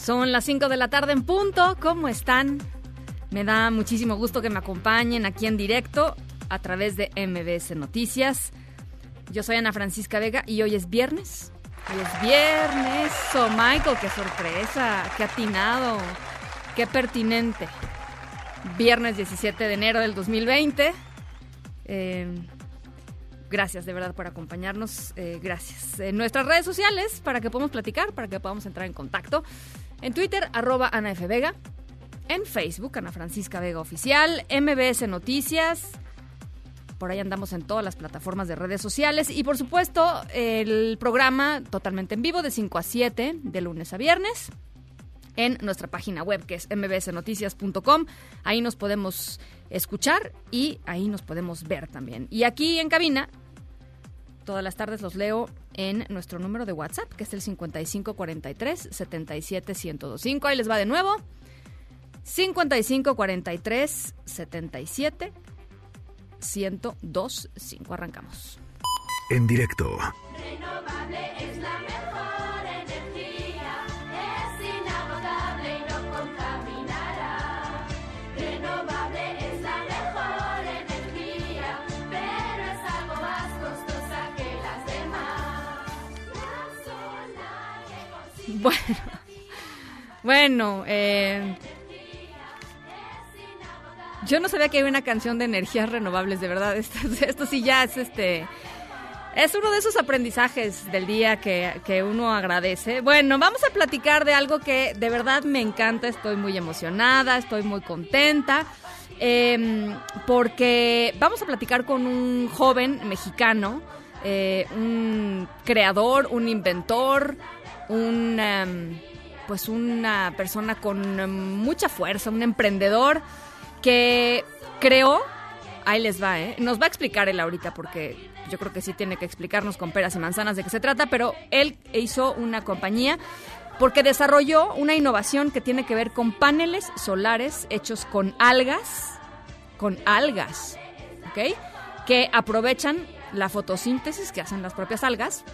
Son las 5 de la tarde en punto. ¿Cómo están? Me da muchísimo gusto que me acompañen aquí en directo a través de MBS Noticias. Yo soy Ana Francisca Vega y hoy es viernes. Hoy es viernes. Oh, Michael, qué sorpresa, qué atinado, qué pertinente. Viernes 17 de enero del 2020. Eh, Gracias de verdad por acompañarnos. eh, gracias. En nuestras redes sociales para que podamos platicar, para que podamos entrar en contacto. En Twitter, arroba Ana F. Vega. En Facebook, Ana Francisca Vega Oficial. MBS Noticias. Por ahí andamos en todas las plataformas de redes sociales. Y por supuesto, el programa totalmente en vivo de 5 a 7, de lunes a viernes en nuestra página web que es mbsnoticias.com. Ahí nos podemos escuchar y ahí nos podemos ver también. Y aquí en cabina, todas las tardes los leo en nuestro número de WhatsApp, que es el 5543 77 1025. Ahí les va de nuevo. 5543 77 1025. Arrancamos. En directo Renovable es la mejor Bueno, bueno, eh, yo no sabía que había una canción de energías renovables, de verdad. Esto, sí ya es este. Es uno de esos aprendizajes del día que, que uno agradece. Bueno, vamos a platicar de algo que de verdad me encanta. Estoy muy emocionada, estoy muy contenta. eh, porque vamos a platicar con un joven mexicano, eh, un creador, un inventor, un. em, pues una persona con em, mucha fuerza, un emprendedor que creó, ahí les va, ¿eh? Nos va a explicar él ahorita porque yo creo que sí tiene que explicarnos con peras y manzanas de qué se trata, pero él hizo una compañía porque desarrolló una innovación que tiene que ver con paneles solares hechos con algas, con algas, ¿ok? Que aprovechan la fotosíntesis que hacen las propias algas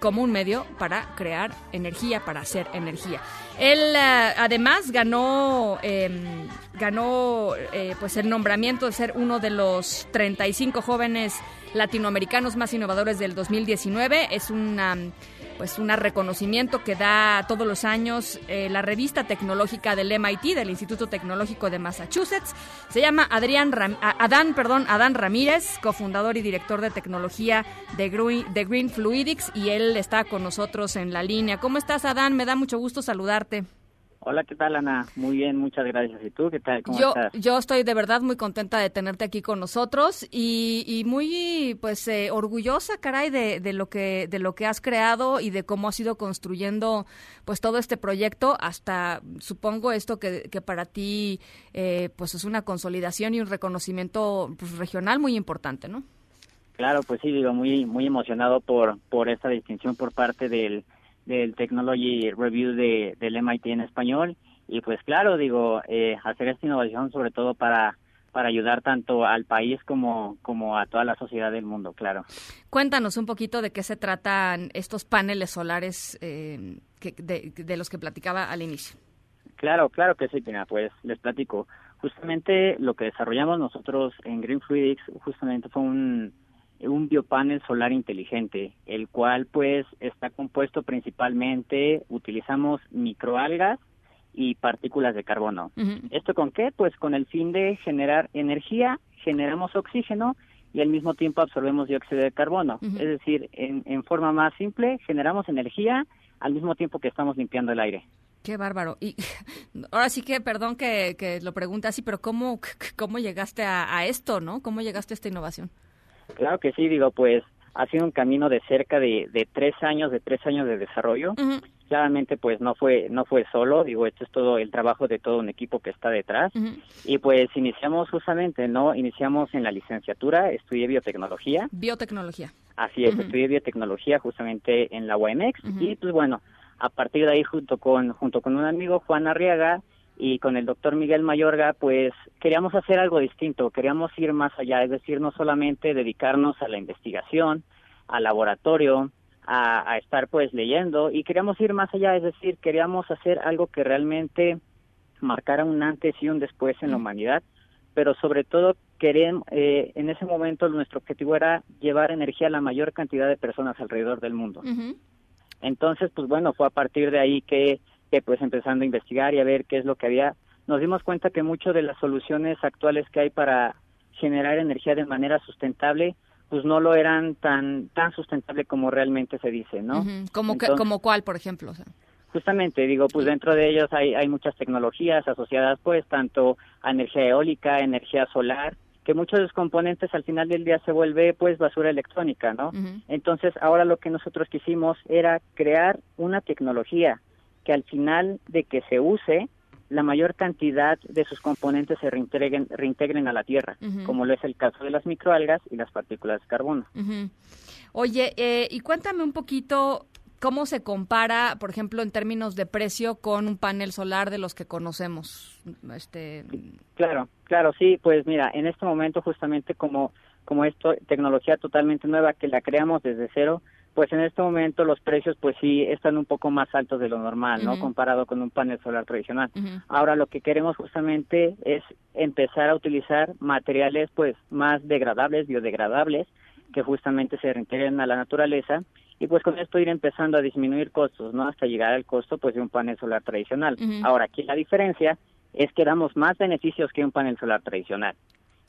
como un medio para crear energía, para hacer energía. Él eh, además ganó, eh, ganó eh, pues el nombramiento de ser uno de los 35 jóvenes latinoamericanos más innovadores del 2019. Es una pues un reconocimiento que da todos los años eh, la revista tecnológica del MIT, del Instituto Tecnológico de Massachusetts. Se llama Adrián Adán, perdón, Adán Ramírez, cofundador y director de tecnología de Green, de Green Fluidics, y él está con nosotros en la línea. ¿Cómo estás, Adán? Me da mucho gusto saludarte. Hola, ¿qué tal, Ana? Muy bien, muchas gracias. ¿Y tú qué tal? ¿Cómo Yo, estás? yo estoy de verdad muy contenta de tenerte aquí con nosotros y, y muy pues eh, orgullosa, caray, de, de lo que de lo que has creado y de cómo has ido construyendo pues todo este proyecto hasta supongo esto que, que para ti eh, pues es una consolidación y un reconocimiento pues, regional muy importante, ¿no? Claro, pues sí, digo, muy muy emocionado por por esta distinción por parte del del Technology Review de, del MIT en español y pues claro, digo, eh, hacer esta innovación sobre todo para para ayudar tanto al país como como a toda la sociedad del mundo, claro. Cuéntanos un poquito de qué se tratan estos paneles solares eh, que, de, de los que platicaba al inicio. Claro, claro que sí, mira, pues les platico. Justamente lo que desarrollamos nosotros en Green Fluidics justamente fue un, un biopanel solar inteligente, el cual pues está compuesto principalmente, utilizamos microalgas y partículas de carbono. ¿Esto con qué? Pues con el fin de generar energía, generamos oxígeno y al mismo tiempo absorbemos dióxido de carbono. Es decir, en, en forma más simple, generamos energía al mismo tiempo que estamos limpiando el aire. Qué bárbaro. Y ahora sí que, perdón que, que lo pregunte así, pero ¿cómo, cómo llegaste a, a esto, no? ¿Cómo llegaste a esta innovación? Claro que sí, digo, pues ha sido un camino de cerca de, de tres años, de tres años de desarrollo. Claramente, pues no fue no fue solo, digo, esto es todo el trabajo de todo un equipo que está detrás. Y pues iniciamos justamente, ¿no? Iniciamos en la licenciatura, estudié biotecnología, Biotecnología. así es, estudié biotecnología justamente en la Ujú. y pues bueno, a partir de ahí junto con junto con un amigo Juan Arriaga y con el doctor Miguel Mayorga, pues queríamos hacer algo distinto, queríamos ir más allá, es decir, no solamente dedicarnos a la investigación, al laboratorio, a, a estar pues leyendo y queríamos ir más allá, es decir, queríamos hacer algo que realmente marcara un antes y un después en la humanidad, pero sobre todo queremos, eh, en ese momento nuestro objetivo era llevar energía a la mayor cantidad de personas alrededor del mundo. Entonces, pues bueno, fue a partir de ahí que, que pues empezando a investigar y a ver qué es lo que había, nos dimos cuenta que muchas de las soluciones actuales que hay para generar energía de manera sustentable, pues no lo eran tan tan sustentable como realmente se dice, ¿no? ¿Como, Entonces- como cuál, por ejemplo? O sea, Justamente, digo, pues dentro de ellos hay, hay muchas tecnologías asociadas, pues, tanto a energía eólica, energía solar, que muchos de los componentes al final del día se vuelve, pues, basura electrónica, ¿no? Entonces, ahora lo que nosotros quisimos era crear una tecnología que al final de que se use, la mayor cantidad de sus componentes se reintegren, reintegren a la Tierra, como lo es el caso de las microalgas y las partículas de carbono. Oye, eh, y cuéntame un poquito cómo se compara, por ejemplo, en términos de precio con un panel solar de los que conocemos. Este, Claro, claro, sí, pues mira, en este momento justamente como como esto tecnología totalmente nueva que la creamos desde cero, pues en este momento los precios pues sí están un poco más altos de lo normal, ¿no? Comparado con un panel solar tradicional. Ahora lo que queremos justamente es empezar a utilizar materiales pues más degradables, biodegradables, que justamente se reintegren a la naturaleza y pues con esto ir empezando a disminuir costos, ¿no? Hasta llegar al costo pues de un panel solar tradicional. Ahora aquí la diferencia es que damos más beneficios que un panel solar tradicional,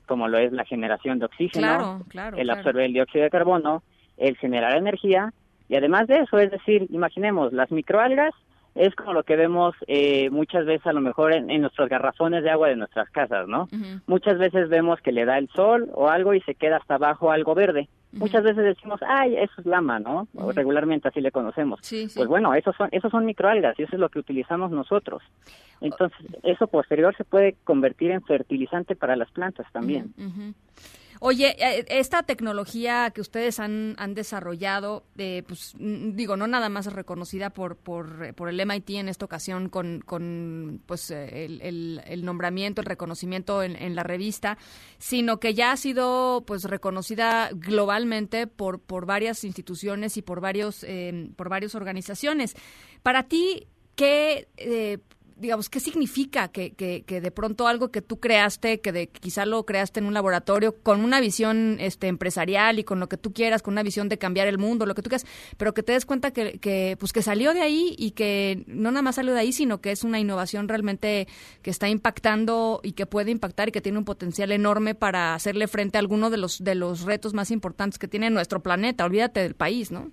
como lo es la generación de oxígeno, Claro, claro. el claro. absorber el dióxido de carbono, el generar energía y además de eso, es decir, imaginemos, las microalgas es como lo que vemos eh, muchas veces a lo mejor en, en nuestros garrafones de agua de nuestras casas, ¿no? Muchas veces vemos que le da el sol o algo y se queda hasta abajo algo verde. Muchas veces decimos, ay, eso es lama, ¿no? Regularmente así le conocemos. Sí, sí. Pues bueno, esos son, esos son microalgas y eso es lo que utilizamos nosotros. Entonces, eso posterior se puede convertir en fertilizante para las plantas también. Oye, eh, esta tecnología que ustedes han, han desarrollado, eh, pues digo, no nada más reconocida por, por, el MIT en esta ocasión con, con pues eh, el, el- nombramiento, el reconocimiento en, la revista, sino que ya ha sido pues reconocida globalmente por, por varias instituciones y por varios eh, por varias organizaciones. Para ti, ¿qué digamos, ¿qué significa que, que, de pronto algo que tú creaste, que de, quizá lo creaste en un laboratorio, con una visión este, empresarial y con lo que tú quieras, con una visión de cambiar el mundo, lo que tú quieras, pero que te des cuenta que, que, pues, que salió de ahí y que no nada más salió de ahí, sino que es una innovación realmente que está impactando y que puede impactar y que tiene un potencial enorme para hacerle frente a alguno de los, de los retos más importantes que tiene nuestro planeta, olvídate del país, ¿no?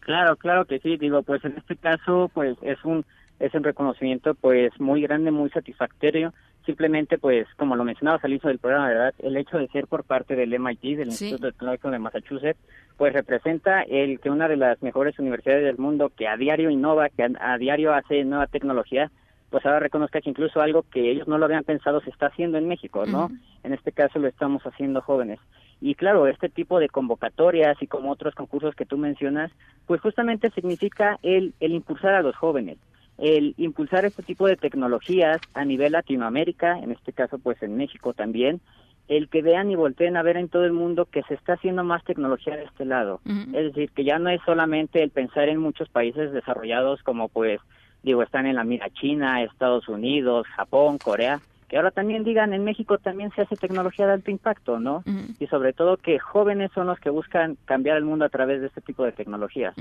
Claro, claro que sí, digo, pues en este caso, pues es un es un reconocimiento pues muy grande, muy satisfactorio. Simplemente, pues, como lo mencionabas al inicio del programa, ¿verdad? El hecho de ser por parte del MIT, del Sí. Instituto Tecnológico de Massachusetts, pues representa el que una de las mejores universidades del mundo que a diario innova, que a, a diario hace nueva tecnología, pues ahora reconozca que incluso algo que ellos no lo habían pensado se está haciendo en México, ¿no? En este caso lo estamos haciendo jóvenes. Y claro, este tipo de convocatorias y como otros concursos que tú mencionas, pues justamente significa el, el impulsar a los jóvenes, el impulsar este tipo de tecnologías a nivel Latinoamérica, en este caso pues en México también, el que vean y volteen a ver en todo el mundo que se está haciendo más tecnología de este lado. Es decir, que ya no es solamente el pensar en muchos países desarrollados como pues, digo, están en la mira China, Estados Unidos, Japón, Corea, que ahora también digan, en México también se hace tecnología de alto impacto, ¿no? Y sobre todo que jóvenes son los que buscan cambiar el mundo a través de este tipo de tecnologías.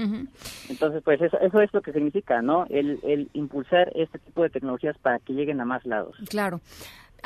Entonces, pues eso, eso es lo que significa, ¿no? El, el impulsar este tipo de tecnologías para que lleguen a más lados. Claro.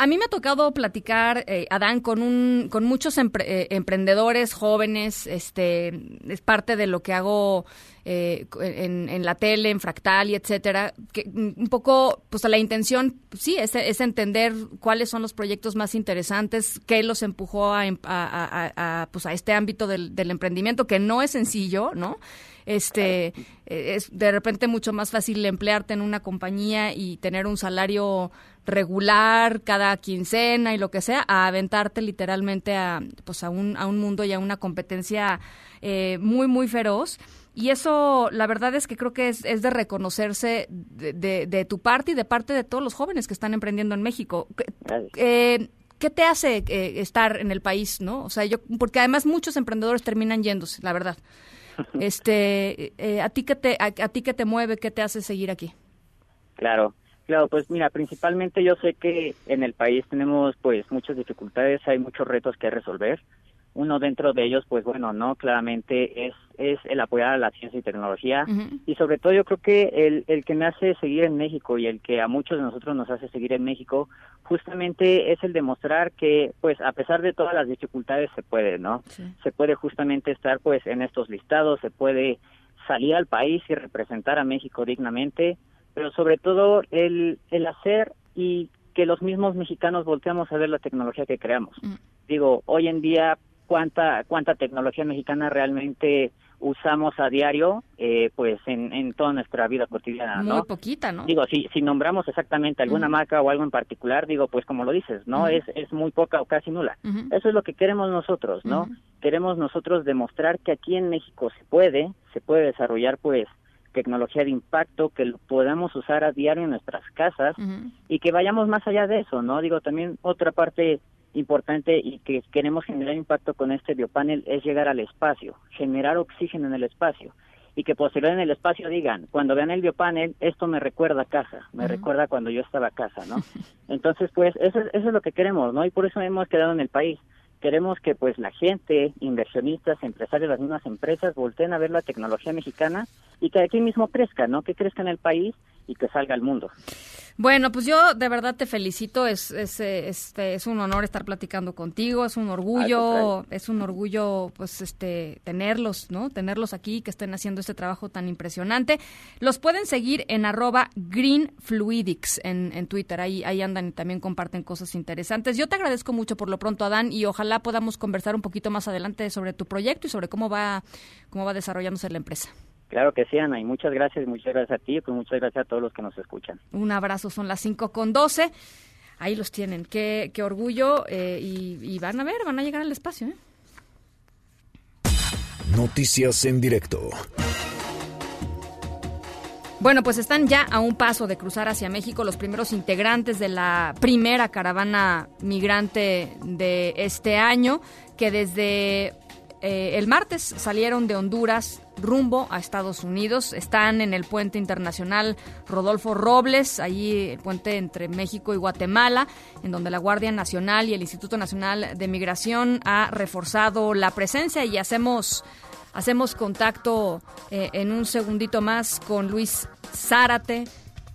A mí me ha tocado platicar, eh, Adán, con un, con muchos eh, emprendedores jóvenes. Este es parte de lo que hago eh, en, en la tele, en Fractal y etcétera. Que un poco, pues la intención, pues, sí, es, es entender cuáles son los proyectos más interesantes, qué los empujó a, em- a- a- pues a este ámbito del, del emprendimiento, que no es sencillo, ¿no? Este eh, es de repente mucho más fácil emplearte en una compañía y tener un salario regular cada quincena y lo que sea, a aventarte literalmente a, pues a, un, a un mundo y a una competencia eh, muy, muy feroz. Y eso, la verdad es que creo que es, es de reconocerse de, de- de tu parte y de parte de todos los jóvenes que están emprendiendo en México. ¿Qué- Gracias. eh, ¿Qué te hace eh, estar en el país, no? O sea, yo, porque además muchos emprendedores terminan yéndose, la verdad. Este, eh, ¿a ti qué te, a, a ti qué te mueve, qué te hace seguir aquí? Claro, claro, pues mira, principalmente yo sé que en el país tenemos pues muchas dificultades, hay muchos retos que resolver. Uno dentro de ellos, pues bueno, no, claramente es es el apoyar a la ciencia y tecnología y sobre todo yo creo que el, el que me hace seguir en México y el que a muchos de nosotros nos hace seguir en México justamente es el demostrar que pues a pesar de todas las dificultades se puede, ¿no? Sí. Se puede justamente estar pues en estos listados, se puede salir al país y representar a México dignamente, pero sobre todo el, el hacer y que los mismos mexicanos volteamos a ver la tecnología que creamos. Mm. Digo, hoy en día, ¿cuánta, cuánta tecnología mexicana realmente usamos a diario eh, pues en, en toda nuestra vida cotidiana, Muy ¿no? poquita, ¿no? Digo, si, si nombramos exactamente alguna Ujú. marca o algo en particular, digo, pues como lo dices, ¿no? Ujú. Es, es muy poca o casi nula. Eso es lo que queremos nosotros, ¿no? Queremos nosotros demostrar que aquí en México se puede, se puede desarrollar pues tecnología de impacto, que lo podamos usar a diario en nuestras casas y que vayamos más allá de eso, ¿no? Digo, también otra parte importante y que queremos generar impacto con este biopanel es llegar al espacio, generar oxígeno en el espacio y que posterior en el espacio digan, cuando vean el biopanel, esto me recuerda a casa, me recuerda cuando yo estaba a casa, ¿no? Entonces, pues eso, es- eso es lo que queremos, ¿no? Y por eso hemos quedado en el país. Queremos que pues la gente, inversionistas, empresarios, las mismas empresas volteen a ver la tecnología mexicana y que aquí mismo crezca, ¿no? Que crezca en el país y que salga al mundo. Bueno, pues yo de verdad te felicito, es, es, este, es un honor estar platicando contigo, es un orgullo, es un orgullo pues este tenerlos, ¿no? Tenerlos aquí, que estén haciendo este trabajo tan impresionante. Los pueden seguir en arroba greenfluidics en, en Twitter, ahí, ahí andan y también comparten cosas interesantes. Yo te agradezco mucho por lo pronto, Adán, y ojalá podamos conversar un poquito más adelante sobre tu proyecto y sobre cómo va, cómo va desarrollándose la empresa. Claro que sí, Ana, y muchas gracias, muchas gracias a ti, pues muchas gracias a todos los que nos escuchan. Un abrazo, son las 5 con 12. Ahí los tienen. Qué, qué orgullo. eh, y, y van a ver, van a llegar al espacio. ¿eh? Noticias en directo. Bueno, pues están ya a un paso de cruzar hacia México los primeros integrantes de la primera caravana migrante de este año, que desde eh, el martes salieron de Honduras rumbo a Estados Unidos. Están en el puente internacional Rodolfo Robles, allí el puente entre México y Guatemala, en donde la Guardia Nacional y el Instituto Nacional de Migración ha reforzado la presencia y hacemos Hacemos contacto eh, en un segundito más con Luis Zárate,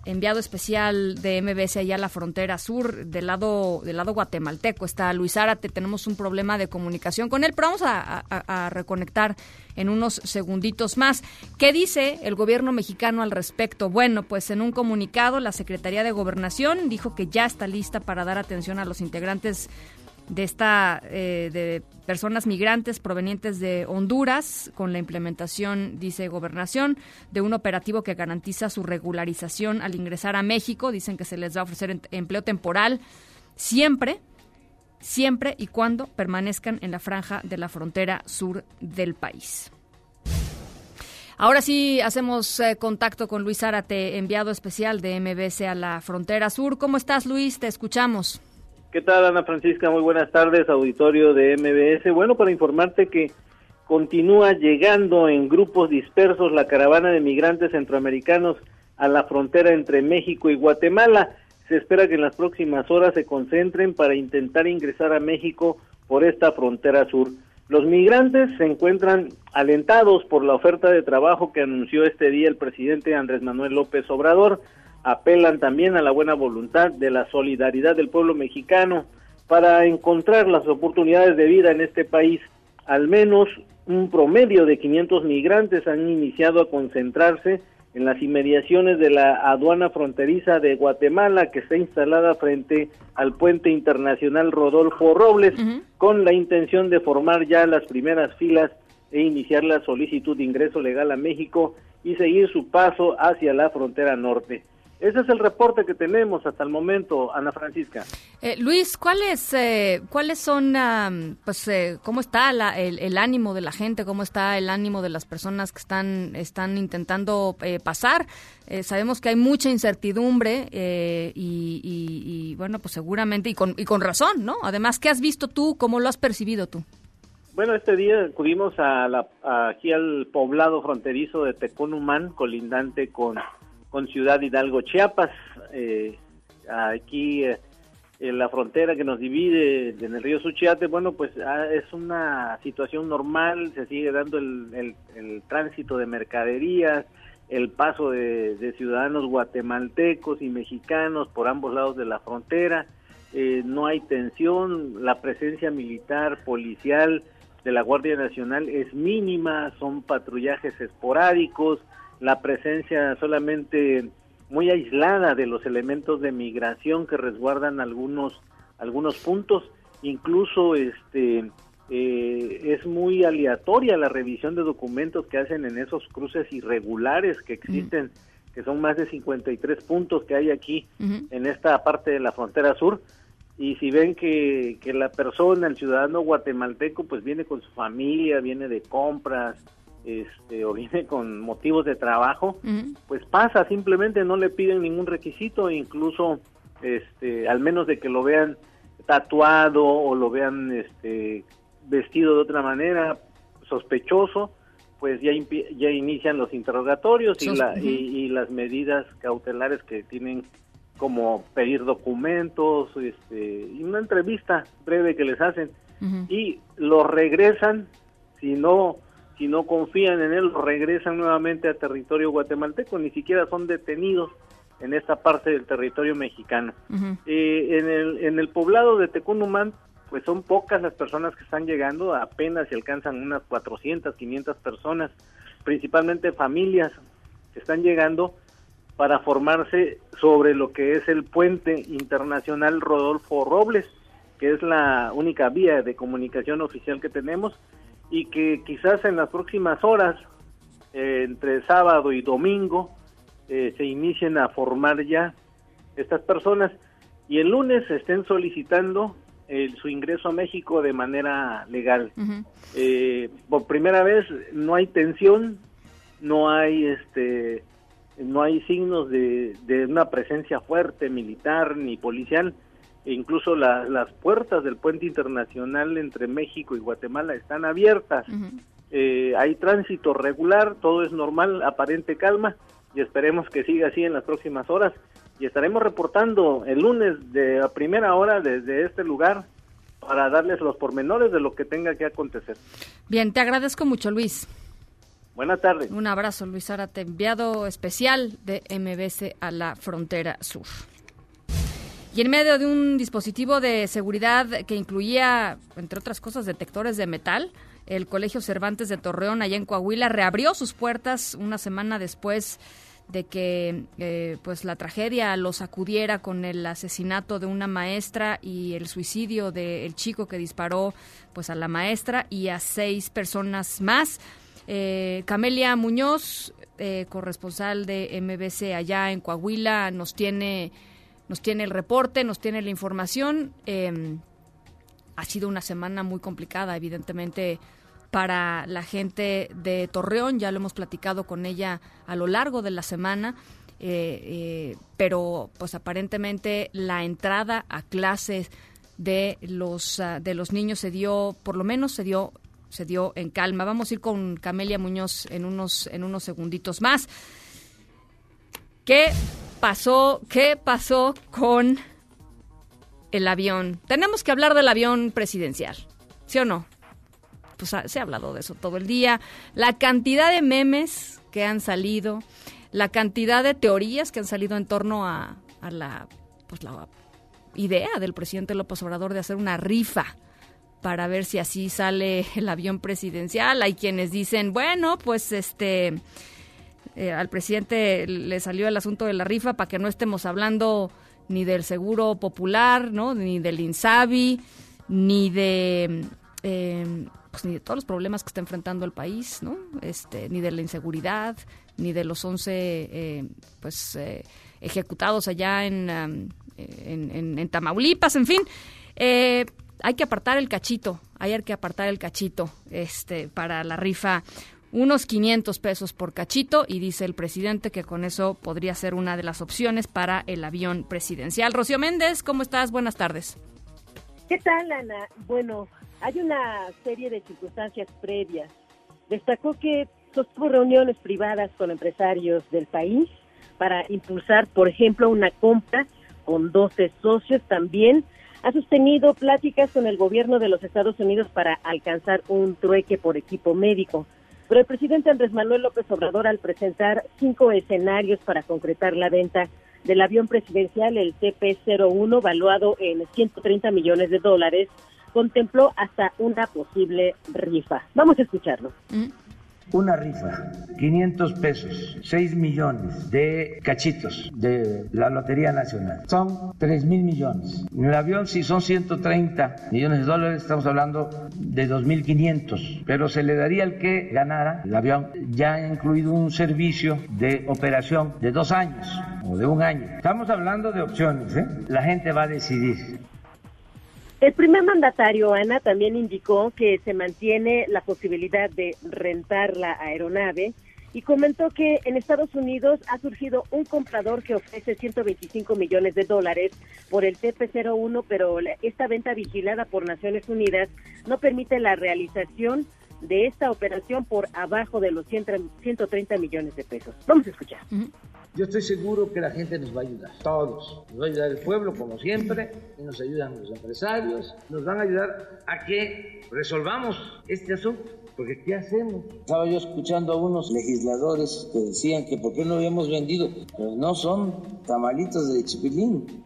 enviado especial de MBS allá a la frontera sur, del lado, del lado guatemalteco. Está Luis Zárate, tenemos un problema de comunicación con él, pero vamos a reconectar en unos segunditos más. ¿Qué dice el gobierno mexicano al respecto? Bueno, pues en un comunicado la Secretaría de Gobernación dijo que ya está lista para dar atención a los integrantes de esta eh, de personas migrantes provenientes de Honduras con la implementación dice gobernación de un operativo que garantiza su regularización al ingresar a México dicen que se les va a ofrecer em- empleo temporal siempre siempre y cuando permanezcan en la franja de la frontera sur del país. Ahora sí hacemos eh, contacto con Luis Zárate, enviado especial de MBS a la frontera sur. ¿Cómo estás, Luis? Te escuchamos. ¿Qué tal, Ana Francisca? Muy buenas tardes, auditorio de MBS. Bueno, para informarte que continúa llegando en grupos dispersos la caravana de migrantes centroamericanos a la frontera entre México y Guatemala. Se espera que en las próximas horas se concentren para intentar ingresar a México por esta frontera sur. Los migrantes se encuentran alentados por la oferta de trabajo que anunció este día el presidente Andrés Manuel López Obrador. Apelan también a la buena voluntad de la solidaridad del pueblo mexicano para encontrar las oportunidades de vida en este país. Al menos un promedio de 500 migrantes han iniciado a concentrarse en las inmediaciones de la aduana fronteriza de Guatemala que está instalada frente al puente internacional Rodolfo Robles con la intención de formar ya las primeras filas e iniciar la solicitud de ingreso legal a México y seguir su paso hacia la frontera norte. Ese es el reporte que tenemos hasta el momento, Ana Francisca. Eh, Luis, ¿cuáles eh, cuáles son, am, pues, eh, cómo está la- el, el ánimo de la gente, cómo está el ánimo de las personas que están están intentando eh, pasar? Eh, sabemos que hay mucha incertidumbre eh, y, y- y, bueno, pues seguramente y con y con razón, ¿no? Además, ¿qué has visto tú? ¿Cómo lo has percibido tú? Bueno, este día acudimos a la, a- aquí al poblado fronterizo de Tecunumán, colindante con, con Ciudad Hidalgo, Chiapas. Eh, aquí eh, en la frontera que nos divide en el río Suchiate, bueno, pues ah, es una situación normal, se sigue dando el, el- el tránsito de mercaderías, el paso de, de ciudadanos guatemaltecos y mexicanos por ambos lados de la frontera. Eh, no hay tensión, la presencia militar, policial de la Guardia Nacional es mínima, son patrullajes esporádicos, la presencia solamente muy aislada de los elementos de migración que resguardan algunos algunos puntos, incluso este eh, es muy aleatoria la revisión de documentos que hacen en esos cruces irregulares que existen, que son más de 53 puntos que hay aquí en esta parte de la frontera sur. Y si ven que, que la persona, el ciudadano guatemalteco, pues viene con su familia, viene de compras, este, o viene con motivos de trabajo, pues pasa, simplemente no le piden ningún requisito, incluso, este, al menos de que lo vean tatuado o lo vean, este, vestido de otra manera, sospechoso, pues ya, ya inician los interrogatorios y, la, y, y las medidas cautelares que tienen como pedir documentos, este, y una entrevista breve que les hacen. Y los regresan si no si no confían en él, regresan nuevamente a territorio guatemalteco, ni siquiera son detenidos en esta parte del territorio mexicano. Eh, en, el, en el poblado de Tecunumán, pues son pocas las personas que están llegando, apenas se alcanzan unas 400, 500 personas, principalmente familias que están llegando para formarse sobre lo que es el puente internacional Rodolfo Robles, que es la única vía de comunicación oficial que tenemos y que quizás en las próximas horas, eh, entre sábado y domingo, eh, se inicien a formar ya estas personas y el lunes estén solicitando eh, su ingreso a México de manera legal. Eh, por primera vez no hay tensión, no hay este no hay signos de, de una presencia fuerte militar ni policial e incluso la- las puertas del puente internacional entre México y Guatemala están abiertas. Eh, hay tránsito regular todo es normal aparente calma y esperemos que siga así en las próximas horas. Y estaremos reportando el lunes de a primera hora desde este lugar para darles los pormenores de lo que tenga que acontecer. Bien, te agradezco mucho, Luis. buenas tardes Un abrazo, Luis Zárate, enviado especial de MBC a la frontera sur. Y en medio de un dispositivo de seguridad que incluía, entre otras cosas, detectores de metal, el Colegio Cervantes de Torreón, allá en Coahuila, reabrió sus puertas una semana después de que eh, pues la tragedia los acudiera con el asesinato de una maestra y el suicidio del chico que disparó pues a la maestra y a seis personas más. Eh, Camelia Muñoz, eh, corresponsal de MBC allá en Coahuila, nos tiene, nos tiene el reporte, nos tiene la información. Eh, ha sido una semana muy complicada, evidentemente, para la gente de Torreón. Ya lo hemos platicado con ella a lo largo de la semana. eh, eh, pero pues aparentemente la entrada a clases de los ah, de los niños se dio por lo menos se dio se dio en calma vamos a ir con Camelia Muñoz en unos en unos segunditos más qué qué pasó con el avión. Tenemos que hablar del avión presidencial, ¿sí o no? Pues ah, se ha hablado de eso todo el día. La cantidad de memes que han salido, la cantidad de teorías que han salido en torno a, a la, pues la idea del presidente López Obrador de hacer una rifa para ver si así sale el avión presidencial. Hay quienes dicen, bueno, pues este eh, al presidente le salió el asunto de la rifa para que no estemos hablando ni del seguro popular, ¿no? Ni del Insabi, ni de eh, pues ni de todos los problemas que está enfrentando el país, ¿no? Este, ni de la inseguridad, ni de los 11 eh, pues eh, ejecutados allá en- en Tamaulipas, en fin. Eh, hay que apartar el cachito, hay que apartar el cachito este, para la rifa. Unos 500 pesos por cachito y dice el presidente que con eso podría ser una de las opciones para el avión presidencial. Rocío Méndez, ¿cómo estás? Buenas tardes. ¿Qué tal, Ana? Bueno, hay una serie de circunstancias previas. Destacó que sostuvo reuniones privadas con empresarios del país para impulsar, por ejemplo, una compra con 12 socios. También ha sostenido pláticas con el gobierno de los Estados Unidos para alcanzar un trueque por equipo médico. Pero el presidente Andrés Manuel López Obrador, al presentar cinco escenarios para concretar la venta del avión presidencial, el TP-01, valuado en 130 millones de dólares, contempló hasta una posible rifa. Vamos a escucharlo. Una rifa, 500 pesos, 6 millones de cachitos de la Lotería Nacional. Son 3 mil millones. En el avión, si son 130 millones de dólares, estamos hablando de 2.500. Pero se le daría al que ganara el avión, ya ha incluido un servicio de operación de dos años o de un año. Estamos hablando de opciones, ¿eh? La gente va a decidir. El primer mandatario, Ana, también indicó que se mantiene la posibilidad de rentar la aeronave y comentó que en Estados Unidos ha surgido un comprador que ofrece 125 millones de dólares por el TP-01, pero esta venta vigilada por Naciones Unidas no permite la realización de esta operación por abajo de los 100 130 millones de pesos. Vamos a escuchar. Yo estoy seguro que la gente nos va a ayudar, todos. Nos va a ayudar el pueblo, como siempre, y nos ayudan los empresarios, nos van a ayudar a que resolvamos este asunto. Porque ¿qué hacemos? Estaba yo escuchando a unos legisladores que decían que por qué no habíamos vendido. Pues no son tamalitos de chipilín.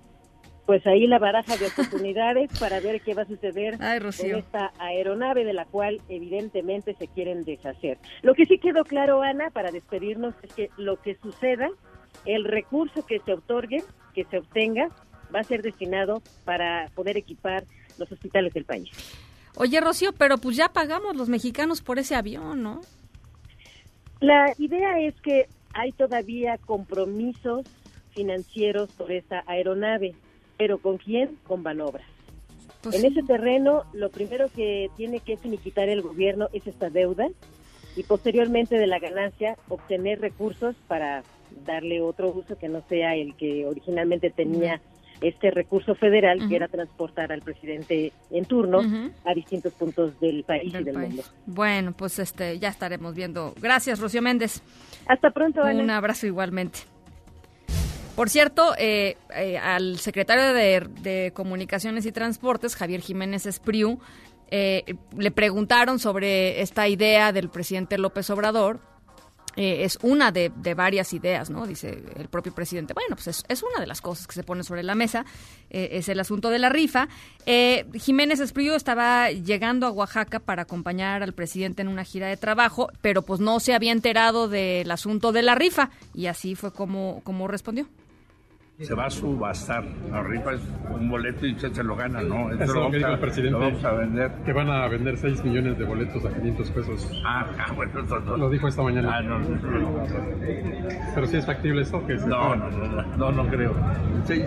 Pues ahí la baraja de oportunidades para ver qué va a suceder Ay, con esta aeronave de la cual evidentemente se quieren deshacer. Lo que sí quedó claro, Ana, para despedirnos es que lo que suceda, el recurso que se otorgue, que se obtenga, va a ser destinado para poder equipar los hospitales del país. Oye, Rocío, pero pues ya pagamos los mexicanos por ese avión, ¿no? La idea es que hay todavía compromisos financieros por esta aeronave, pero ¿con quién? Con Banobras. Pues en sí. ese terreno, lo primero que tiene que finiquitar el gobierno es esta deuda y posteriormente de la ganancia obtener recursos para darle otro uso que no sea el que originalmente tenía este recurso federal, que era transportar al presidente en turno a distintos puntos del país del y del país. mundo. Bueno, pues este ya estaremos viendo. Gracias, Rocío Méndez. Hasta pronto, Ana. Un abrazo igualmente. Por cierto, eh, eh, al secretario de, de Comunicaciones y Transportes, Javier Jiménez Espriu, eh, le preguntaron sobre esta idea del presidente López Obrador. Eh, es una de, varias ideas, ¿no? Dice el propio presidente. Bueno, pues es, es una de las cosas que se pone sobre la mesa. eh, es el asunto de la rifa. Eh, Jiménez Espriu estaba llegando a Oaxaca para acompañar al presidente en una gira de trabajo, pero pues no se había enterado del asunto de la rifa. Y así fue como, como respondió. Se va a subastar. La rifa es un boleto y usted se lo gana, ¿no? Eso es lo vamos que dijo a- el presidente. Lo vamos a vender. Que van a vender 6 millones de boletos a 500 pesos. Ah, ah, bueno, eso no. Lo dijo esta mañana. Ah, no, no, no. Pero sí es factible esto. Que No, no, no, no, no, no creo. Sí,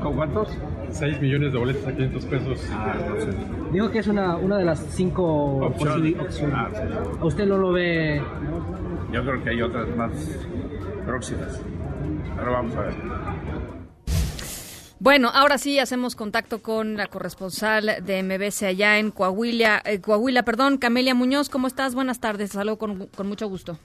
¿Con cuántos? 6 millones de boletos a 500 pesos. Ah, no sé. Dijo que es una, una de las cinco Opciones. posibi- opciones. Ah, sí. ¿A usted no lo ve? Yo creo que hay otras más próximas. Pero vamos a ver. Bueno, ahora sí hacemos contacto con la corresponsal de MBC allá en Coahuila, eh, Coahuila, perdón, Camelia Muñoz, ¿cómo estás? Buenas tardes, saludo con, con mucho gusto.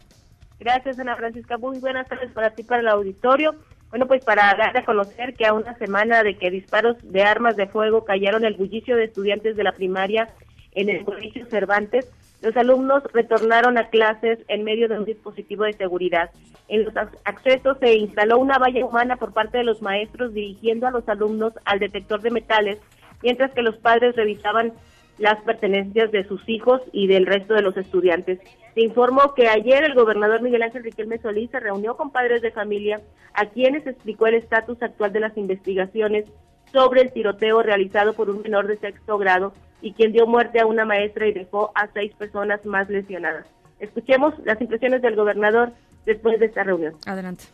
Gracias, Ana Francisca. Muy buenas tardes para ti, para el auditorio. Bueno, pues para dar a conocer que a una semana de que disparos de armas de fuego callaron el bullicio de estudiantes de la primaria en el colegio Cervantes, los alumnos retornaron a clases en medio de un dispositivo de seguridad. En los ac- accesos se instaló una valla humana por parte de los maestros dirigiendo a los alumnos al detector de metales, mientras que los padres revisaban las pertenencias de sus hijos y del resto de los estudiantes. Se informó que ayer el gobernador Miguel Ángel Riquelme Solís se reunió con padres de familia a quienes explicó el estatus actual de las investigaciones sobre el tiroteo realizado por un menor de sexto grado y quien dio muerte a una maestra y dejó a seis personas más lesionadas. Escuchemos las impresiones del gobernador después de esta reunión. Adelante.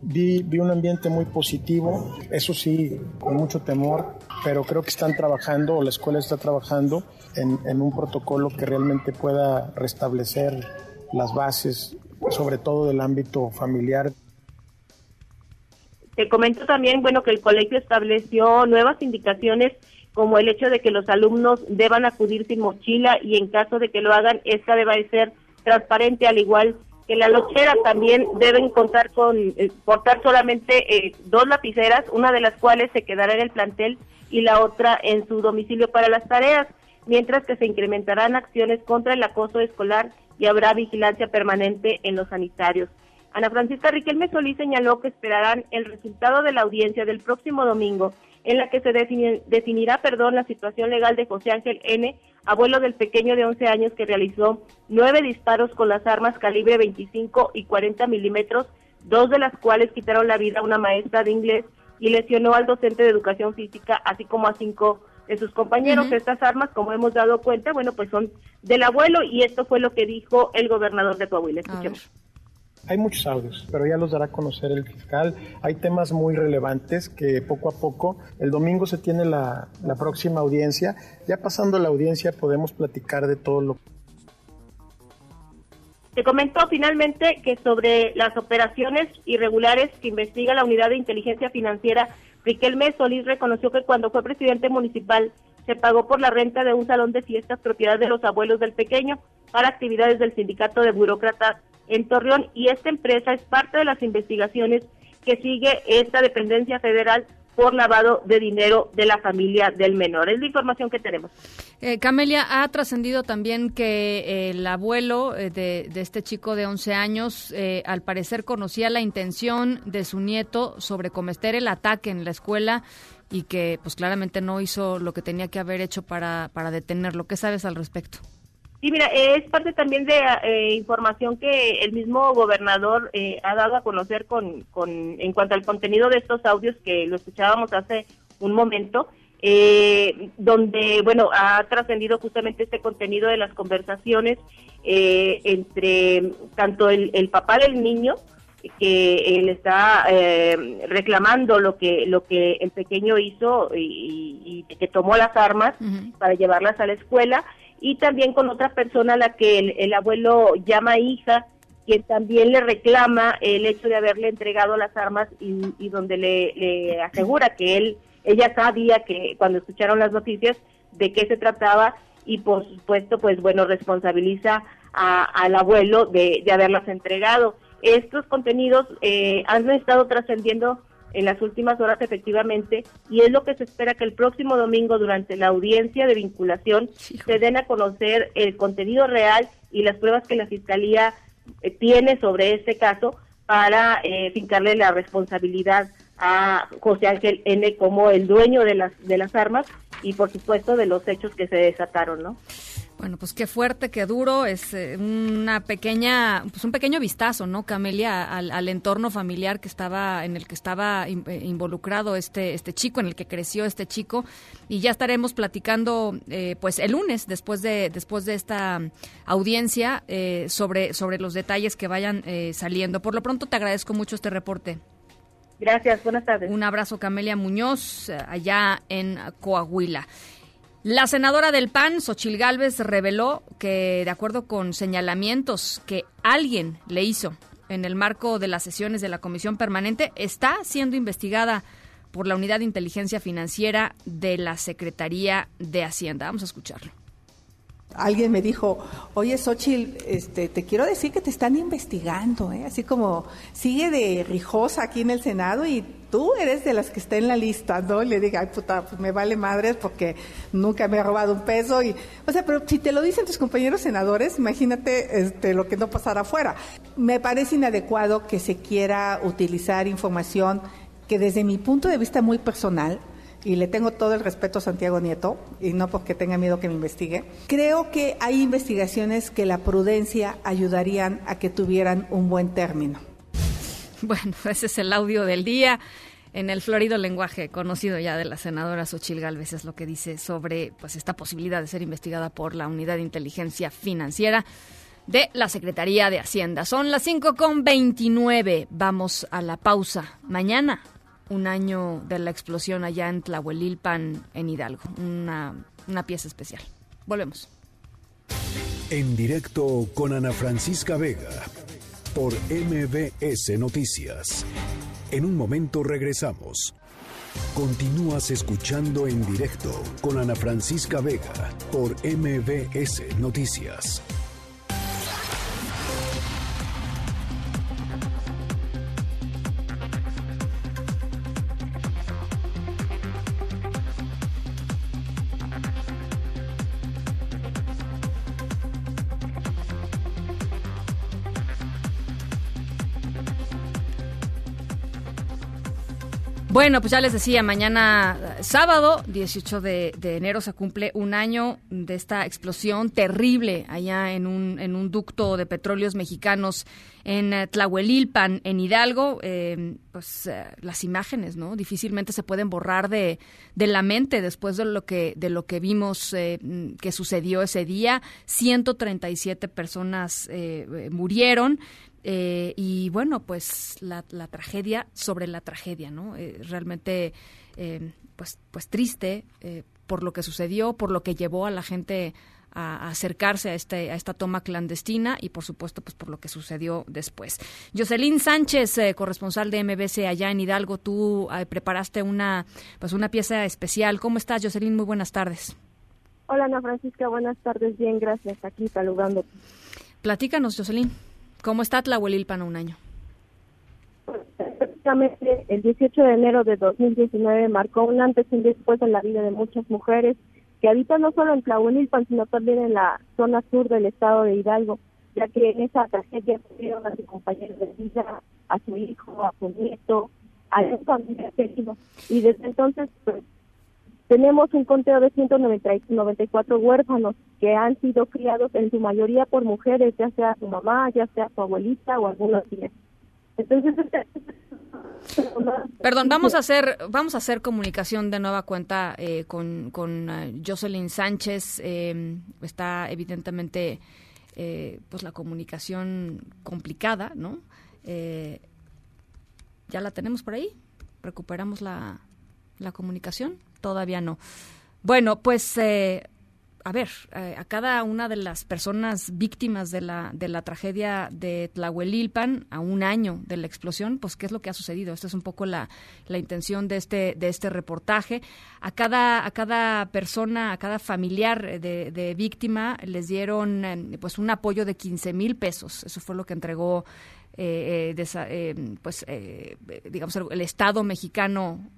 Vi, vi un ambiente muy positivo, eso sí, con mucho temor, pero creo que están trabajando, o la escuela está trabajando en, en un protocolo que realmente pueda restablecer las bases, sobre todo del ámbito familiar. Te comento también, bueno, que el colegio estableció nuevas indicaciones como el hecho de que los alumnos deban acudir sin mochila y en caso de que lo hagan, esta deba de ser transparente, al igual que la lonchera también deben contar con eh, portar solamente eh, dos lapiceras, una de las cuales se quedará en el plantel y la otra en su domicilio para las tareas, mientras que se incrementarán acciones contra el acoso escolar y habrá vigilancia permanente en los sanitarios. Ana Francisca Riquelme Solís señaló que esperarán el resultado de la audiencia del próximo domingo, en la que se defini- definirá perdón, la situación legal de José Ángel N., abuelo del pequeño de 11 años que realizó nueve disparos con las armas calibre 25 y 40 milímetros, dos de las cuales quitaron la vida a una maestra de inglés y lesionó al docente de educación física, así como a cinco de sus compañeros. Estas armas, como hemos dado cuenta, bueno, pues son del abuelo y esto fue lo que dijo el gobernador de Coahuila. Escuchemos. Hay muchos audios, pero ya los dará a conocer el fiscal. Hay temas muy relevantes que poco a poco, el domingo se tiene la, próxima audiencia. Ya pasando la audiencia podemos platicar de todo lo Te comentó finalmente que sobre las operaciones irregulares que investiga la Unidad de Inteligencia Financiera, Riquelme Solís reconoció que cuando fue presidente municipal se pagó por la renta de un salón de fiestas propiedad de los abuelos del pequeño para actividades del sindicato de burócratas en Torreón y esta empresa es parte de las investigaciones que sigue esta dependencia federal por lavado de dinero de la familia del menor. Es la información que tenemos. Eh, Camelia, ha trascendido también que eh, el abuelo eh, de, de este chico de 11 años, eh, al parecer conocía la intención de su nieto sobre cometer el ataque en la escuela y que pues claramente no hizo lo que tenía que haber hecho para, para detenerlo. ¿Qué sabes al respecto? Sí, mira, es parte también de eh, información que el mismo gobernador eh, ha dado a conocer con, con en cuanto al contenido de estos audios que lo escuchábamos hace un momento, eh, donde, bueno, ha trascendido justamente este contenido de las conversaciones eh, entre tanto el, el papá del niño, que él está eh, reclamando lo que lo que el pequeño hizo y, y que tomó las armas para llevarlas a la escuela y también con otra persona a la que el, el abuelo llama hija quien también le reclama el hecho de haberle entregado las armas y, y donde le, asegura que él ella sabía que cuando escucharon las noticias de qué se trataba y por supuesto pues bueno responsabiliza a- al abuelo de, de haberlas entregado. Estos contenidos eh, han estado trascendiendo en las últimas horas efectivamente y es lo que se espera que el próximo domingo durante la audiencia de vinculación se den a conocer el contenido real y las pruebas que la fiscalía eh, tiene sobre este caso para eh, fincarle la responsabilidad a José Ángel N como el dueño de las de las armas y por supuesto de los hechos que se desataron, ¿no? Bueno, pues qué fuerte, qué duro. Es eh, una pequeña, pues un pequeño vistazo, ¿no, Camelia, al, al entorno familiar que estaba, en el que estaba in- eh, involucrado este, este chico, en el que creció este chico. Y ya estaremos platicando, eh, pues el lunes, después de, después de esta audiencia, eh, sobre, sobre los detalles que vayan eh, saliendo. Por lo pronto te agradezco mucho este reporte. Gracias, buenas tardes. Un abrazo, Camelia Muñoz, allá en Coahuila. La senadora del PAN, Xochil Gálvez, reveló que, de acuerdo con señalamientos que alguien le hizo en el marco de las sesiones de la Comisión Permanente, está siendo investigada por la Unidad de Inteligencia Financiera de la Secretaría de Hacienda. Vamos a escucharlo. Alguien me dijo, oye Xochitl, este, te quiero decir que te están investigando, ¿eh? así como sigue de rijosa aquí en el Senado y tú eres de las que está en la lista, ¿no? Y le diga, ay, puta, pues me vale madres porque nunca me ha robado un peso. y O sea, pero si te lo dicen tus compañeros senadores, imagínate este, lo que no pasará afuera. Me parece inadecuado que se quiera utilizar información que desde mi punto de vista muy personal, y le tengo todo el respeto a Santiago Nieto, y no porque tenga miedo que me investigue, creo que hay investigaciones que la prudencia ayudarían a que tuvieran un buen término. Bueno, ese es el audio del día. En el florido lenguaje conocido ya de la senadora Xochil Gálvez es lo que dice sobre pues esta posibilidad de ser investigada por la Unidad de Inteligencia Financiera de la Secretaría de Hacienda. Son las 5 con 29. Vamos a la pausa. Mañana, un año de la explosión allá en Tlahuelilpan, en Hidalgo. Una, una pieza especial. Volvemos. En directo con Ana Francisca Vega por MBS Noticias. En un momento regresamos. Continúas escuchando en directo con Ana Francisca Vega por MBS Noticias. Bueno, pues ya les decía, mañana eh, sábado, 18 de, enero, se cumple un año de esta explosión terrible allá en un, en un ducto de petróleos mexicanos en uh, Tlahuelilpan, en Hidalgo. Eh, pues uh, las imágenes, ¿no? Difícilmente se pueden borrar de, de la mente después de lo que, de lo que vimos eh, que sucedió ese día. 137 personas murieron. Eh, y bueno, pues la, la, tragedia sobre la tragedia, ¿no? Eh, realmente, eh, pues, pues triste por lo que sucedió, por lo que llevó a la gente a, acercarse a, este, a esta toma clandestina y, por supuesto, pues por lo que sucedió después. Jocelyn Sánchez, corresponsal de MBC allá en Hidalgo, tú preparaste una, pues una pieza especial. ¿Cómo estás, Jocelyn? Muy buenas tardes. Hola, Ana Francisca. Buenas tardes. Bien, gracias. Aquí saludándote. Platícanos, Jocelyn. ¿Cómo está Tlahuelilpan un año? Precisamente el 18 de enero de 2019 marcó un antes y un después en la vida de muchas mujeres que habitan no solo en Tlahuelilpan, sino también en la zona sur del estado de Hidalgo, ya que en esa tragedia perdieron a su compañero de vida, a su hijo, a su nieto, a un familiar querido. Y desde entonces, pues, tenemos un conteo de 194 huérfanos que han sido criados en su mayoría por mujeres, ya sea su mamá, ya sea su abuelita o algunos días. Entonces, Perdón, vamos a hacer vamos a hacer comunicación de nueva cuenta eh, con, con uh, Jocelyn Sánchez. Eh, está evidentemente eh, pues la comunicación complicada, ¿no? ya la tenemos por ahí. Recuperamos la, la comunicación todavía no. Bueno, pues eh, a ver, eh, a cada una de las personas víctimas de la, de la tragedia de Tlahuelilpan, a un año de la explosión, pues qué es lo que ha sucedido. Esta es un poco la, la intención de este, de este reportaje. A cada, a cada persona, a cada familiar de, víctima les dieron eh, pues un apoyo de 15 mil pesos. Eso fue lo que entregó eh, de, eh, pues eh, digamos el, Estado mexicano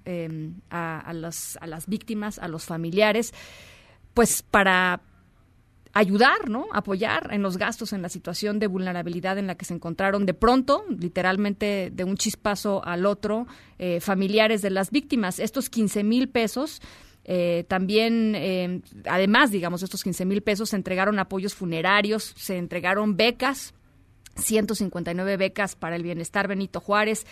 a, las, a las víctimas, a los familiares, pues para ayudar, ¿no? Apoyar en los gastos, en la situación de vulnerabilidad en la que se encontraron de pronto, literalmente de un chispazo al otro, eh, familiares de las víctimas. Estos 15 mil pesos. Eh, también, eh, además, digamos, estos 15 mil pesos, se entregaron apoyos funerarios, se entregaron becas 159 becas para el bienestar Benito Juárez,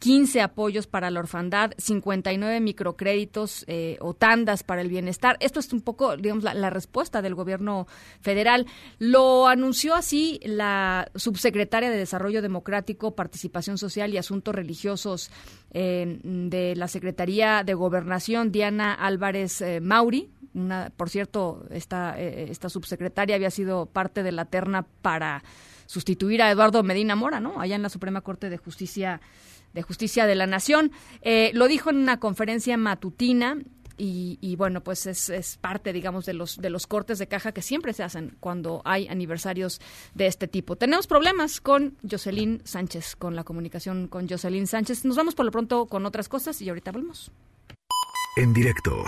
15 apoyos para la orfandad, 59 microcréditos eh, o tandas para el bienestar. Esto es un poco, digamos, la, respuesta del gobierno federal. Lo anunció así la subsecretaria de Desarrollo Democrático, Participación Social y Asuntos Religiosos eh, de la Secretaría de Gobernación, Diana Álvarez eh, Mauri. Una, por cierto, esta, esta subsecretaria había sido parte de la terna para sustituir a Eduardo Medina Mora, ¿no? Allá en la Suprema Corte de Justicia de Justicia de la Nación. Eh, lo dijo en una conferencia matutina y, bueno, pues es, es, parte, digamos, de los, de los cortes de caja que siempre se hacen cuando hay aniversarios de este tipo. Tenemos problemas con Jocelyn Sánchez, con la comunicación con Jocelyn Sánchez. Nos vamos por lo pronto con otras cosas y ahorita volvemos. En directo.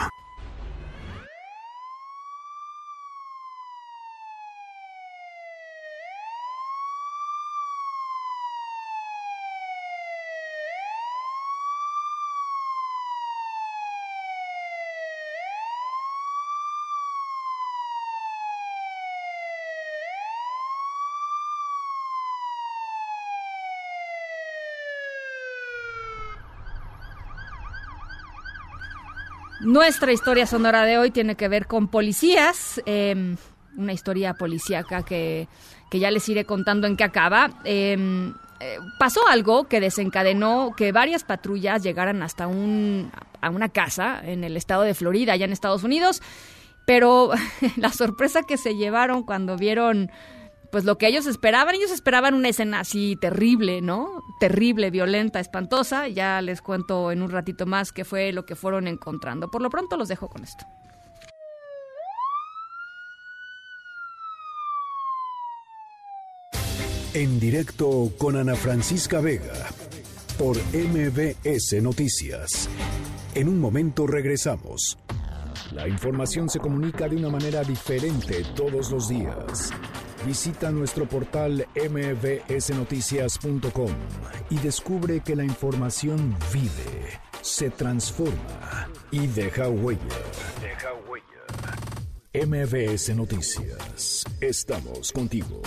Nuestra historia sonora de hoy tiene que ver con policías, eh, una historia policíaca que, que, ya les iré contando en qué acaba. Eh, eh, pasó algo que desencadenó que varias patrullas llegaran hasta un, a una casa en el estado de Florida, allá en Estados Unidos, pero la sorpresa que se llevaron cuando vieron pues lo que ellos esperaban, ellos esperaban una escena así terrible, ¿no? Terrible, violenta, espantosa. Ya les cuento en un ratito más qué fue lo que fueron encontrando. Por lo pronto los dejo con esto. En directo con Ana Francisca Vega por MBS Noticias. En un momento regresamos. La información se comunica de una manera diferente todos los días. Visita nuestro portal mbsnoticias.com y descubre que la información vive, se transforma y deja huella. Deja huella. MBS Noticias. Estamos contigo.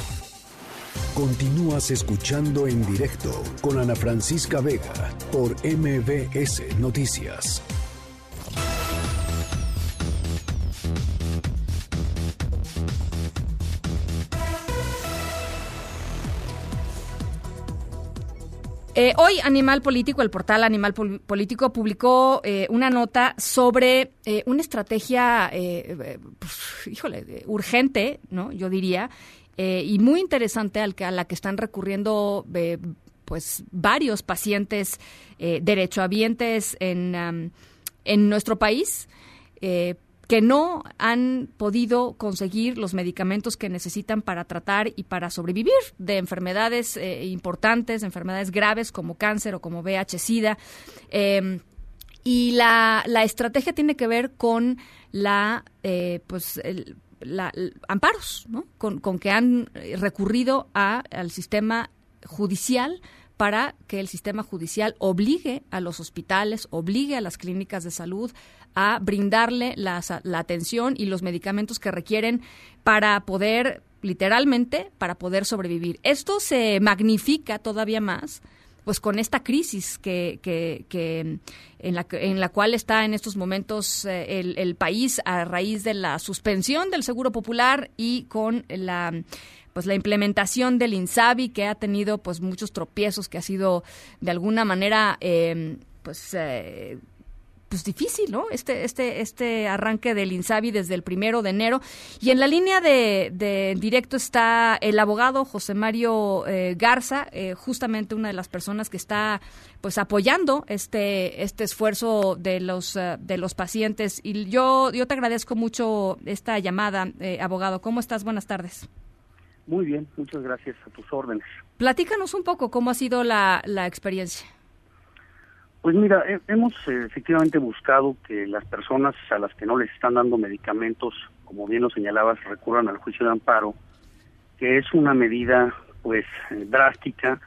Continúas escuchando en directo con Ana Francisca Vega por MBS Noticias. Eh, hoy Animal Político, el portal Animal Pol Político, publicó eh, una nota sobre eh, una estrategia, pues, híjole, urgente, ¿no? Yo diría, y muy interesante al que, a la que están recurriendo pues varios pacientes derechohabientes en, en nuestro país que no han podido conseguir los medicamentos que necesitan para tratar y para sobrevivir de enfermedades eh, importantes, enfermedades graves como cáncer o como VIH-Sida. Eh, y la, la, estrategia tiene que ver con la, eh, pues, el, amparos, ¿no? Con, con, que han recurrido a, al sistema judicial para que el sistema judicial obligue a los hospitales, obligue a las clínicas de salud a brindarle la, la atención y los medicamentos que requieren para poder, literalmente, para poder sobrevivir. Esto se magnifica todavía más pues con esta crisis que, que, que en, la, en la cual está en estos momentos eh, el, el, país a raíz de la suspensión del Seguro Popular y con la pues la implementación del INSABI que ha tenido pues muchos tropiezos que ha sido de alguna manera eh, pues eh, pues difícil, ¿no? Este, este, este arranque del INSABI desde el primero de enero. Y en la línea de, de directo está el abogado José Mario eh, Garza, eh, justamente una de las personas que está pues apoyando este, este esfuerzo de los, uh, de los pacientes. Y yo, yo te agradezco mucho esta llamada, eh, abogado. ¿Cómo estás? Buenas tardes. Muy bien, muchas gracias a tus órdenes. Platícanos un poco cómo ha sido la, la experiencia. Pues mira, hemos eh, efectivamente buscado que las personas a las que no les están dando medicamentos, como bien lo señalabas, recurran al juicio de amparo, que es una medida pues eh, drástica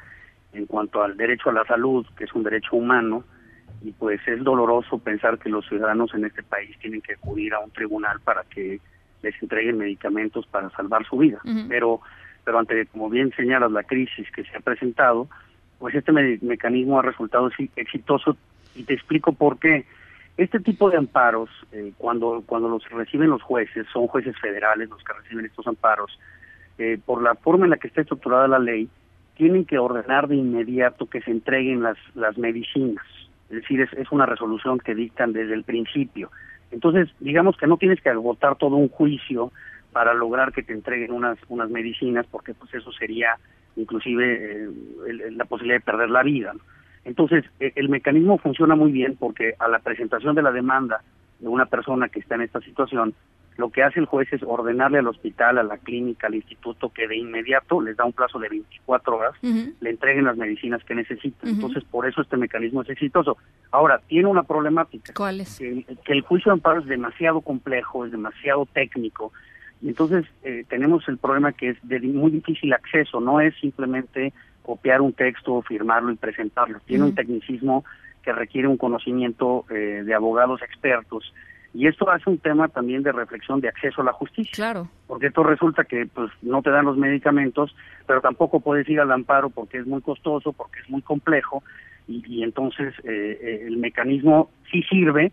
en cuanto al derecho a la salud, que es un derecho humano, y pues es doloroso pensar que los ciudadanos en este país tienen que acudir a un tribunal para que les entreguen medicamentos para salvar su vida. Uh -huh. Pero pero ante, como bien señalas, la crisis que se ha presentado, pues este me mecanismo ha resultado exitoso y te explico por qué. Este tipo de amparos, eh, cuando, cuando los reciben los jueces, son jueces federales los que reciben estos amparos, eh, por la forma en la que está estructurada la ley, tienen que ordenar de inmediato que se entreguen las, las medicinas. Es decir, es, es una resolución que dictan desde el principio. Entonces, digamos que no tienes que agotar todo un juicio para lograr que te entreguen unas, unas medicinas, porque pues eso sería inclusive eh, el, la posibilidad de perder la vida. Entonces, eh, el mecanismo funciona muy bien porque a la presentación de la demanda de una persona que está en esta situación, lo que hace el juez es ordenarle al hospital, a la clínica, al instituto que de inmediato les da un plazo de 24 horas, le entreguen las medicinas que necesitan. Entonces, por eso este mecanismo es exitoso. Ahora, tiene una problemática. ¿Cuál es? Que, que el juicio de amparo es demasiado complejo, es demasiado técnico. Entonces eh, tenemos el problema que es de muy difícil acceso, no es simplemente copiar un texto, firmarlo y presentarlo. Tiene un tecnicismo que requiere un conocimiento eh, de abogados expertos. Y esto hace un tema también de reflexión de acceso a la justicia. Claro. Porque esto resulta que pues no te dan los medicamentos, pero tampoco puedes ir al amparo porque es muy costoso, porque es muy complejo, y, y entonces eh, eh, el mecanismo sí sirve,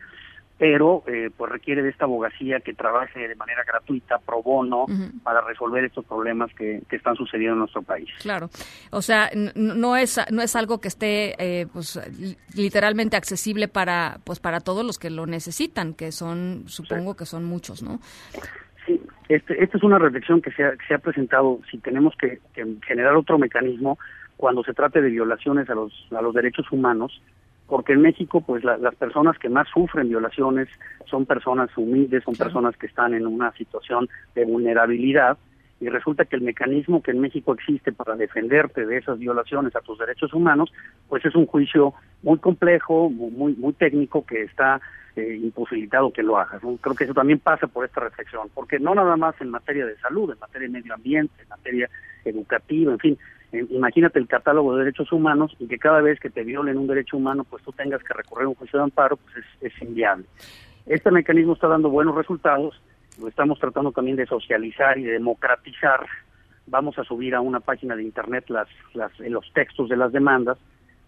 pero eh, pues requiere de esta abogacía que trabaje de manera gratuita, pro bono, para resolver estos problemas que, que están sucediendo en nuestro país. Claro. O sea, no es no es algo que esté eh, pues li- literalmente accesible para pues para todos los que lo necesitan, que son supongo que son muchos, ¿no? Este, esta es una reflexión que se ha, que se ha presentado si tenemos que, que generar otro mecanismo cuando se trate de violaciones a los, a los derechos humanos, porque en México pues la- las personas que más sufren violaciones son personas humildes, son personas que están en una situación de vulnerabilidad y resulta que el mecanismo que en México existe para defenderte de esas violaciones a tus derechos humanos, pues es un juicio muy complejo, mu- muy muy técnico que está eh, imposibilitado que lo hagas. ¿no? Creo que eso también pasa por esta reflexión, porque no nada más en materia de salud, en materia de medio ambiente, en materia educativa, en fin, imagínate el catálogo de derechos humanos y que cada vez que te violen un derecho humano, pues tú tengas que recurrir a un juicio de amparo, pues es, es inviable. Este mecanismo está dando buenos resultados, lo estamos tratando también de socializar y de democratizar. Vamos a subir a una página de internet las, las, eh, los textos de las demandas,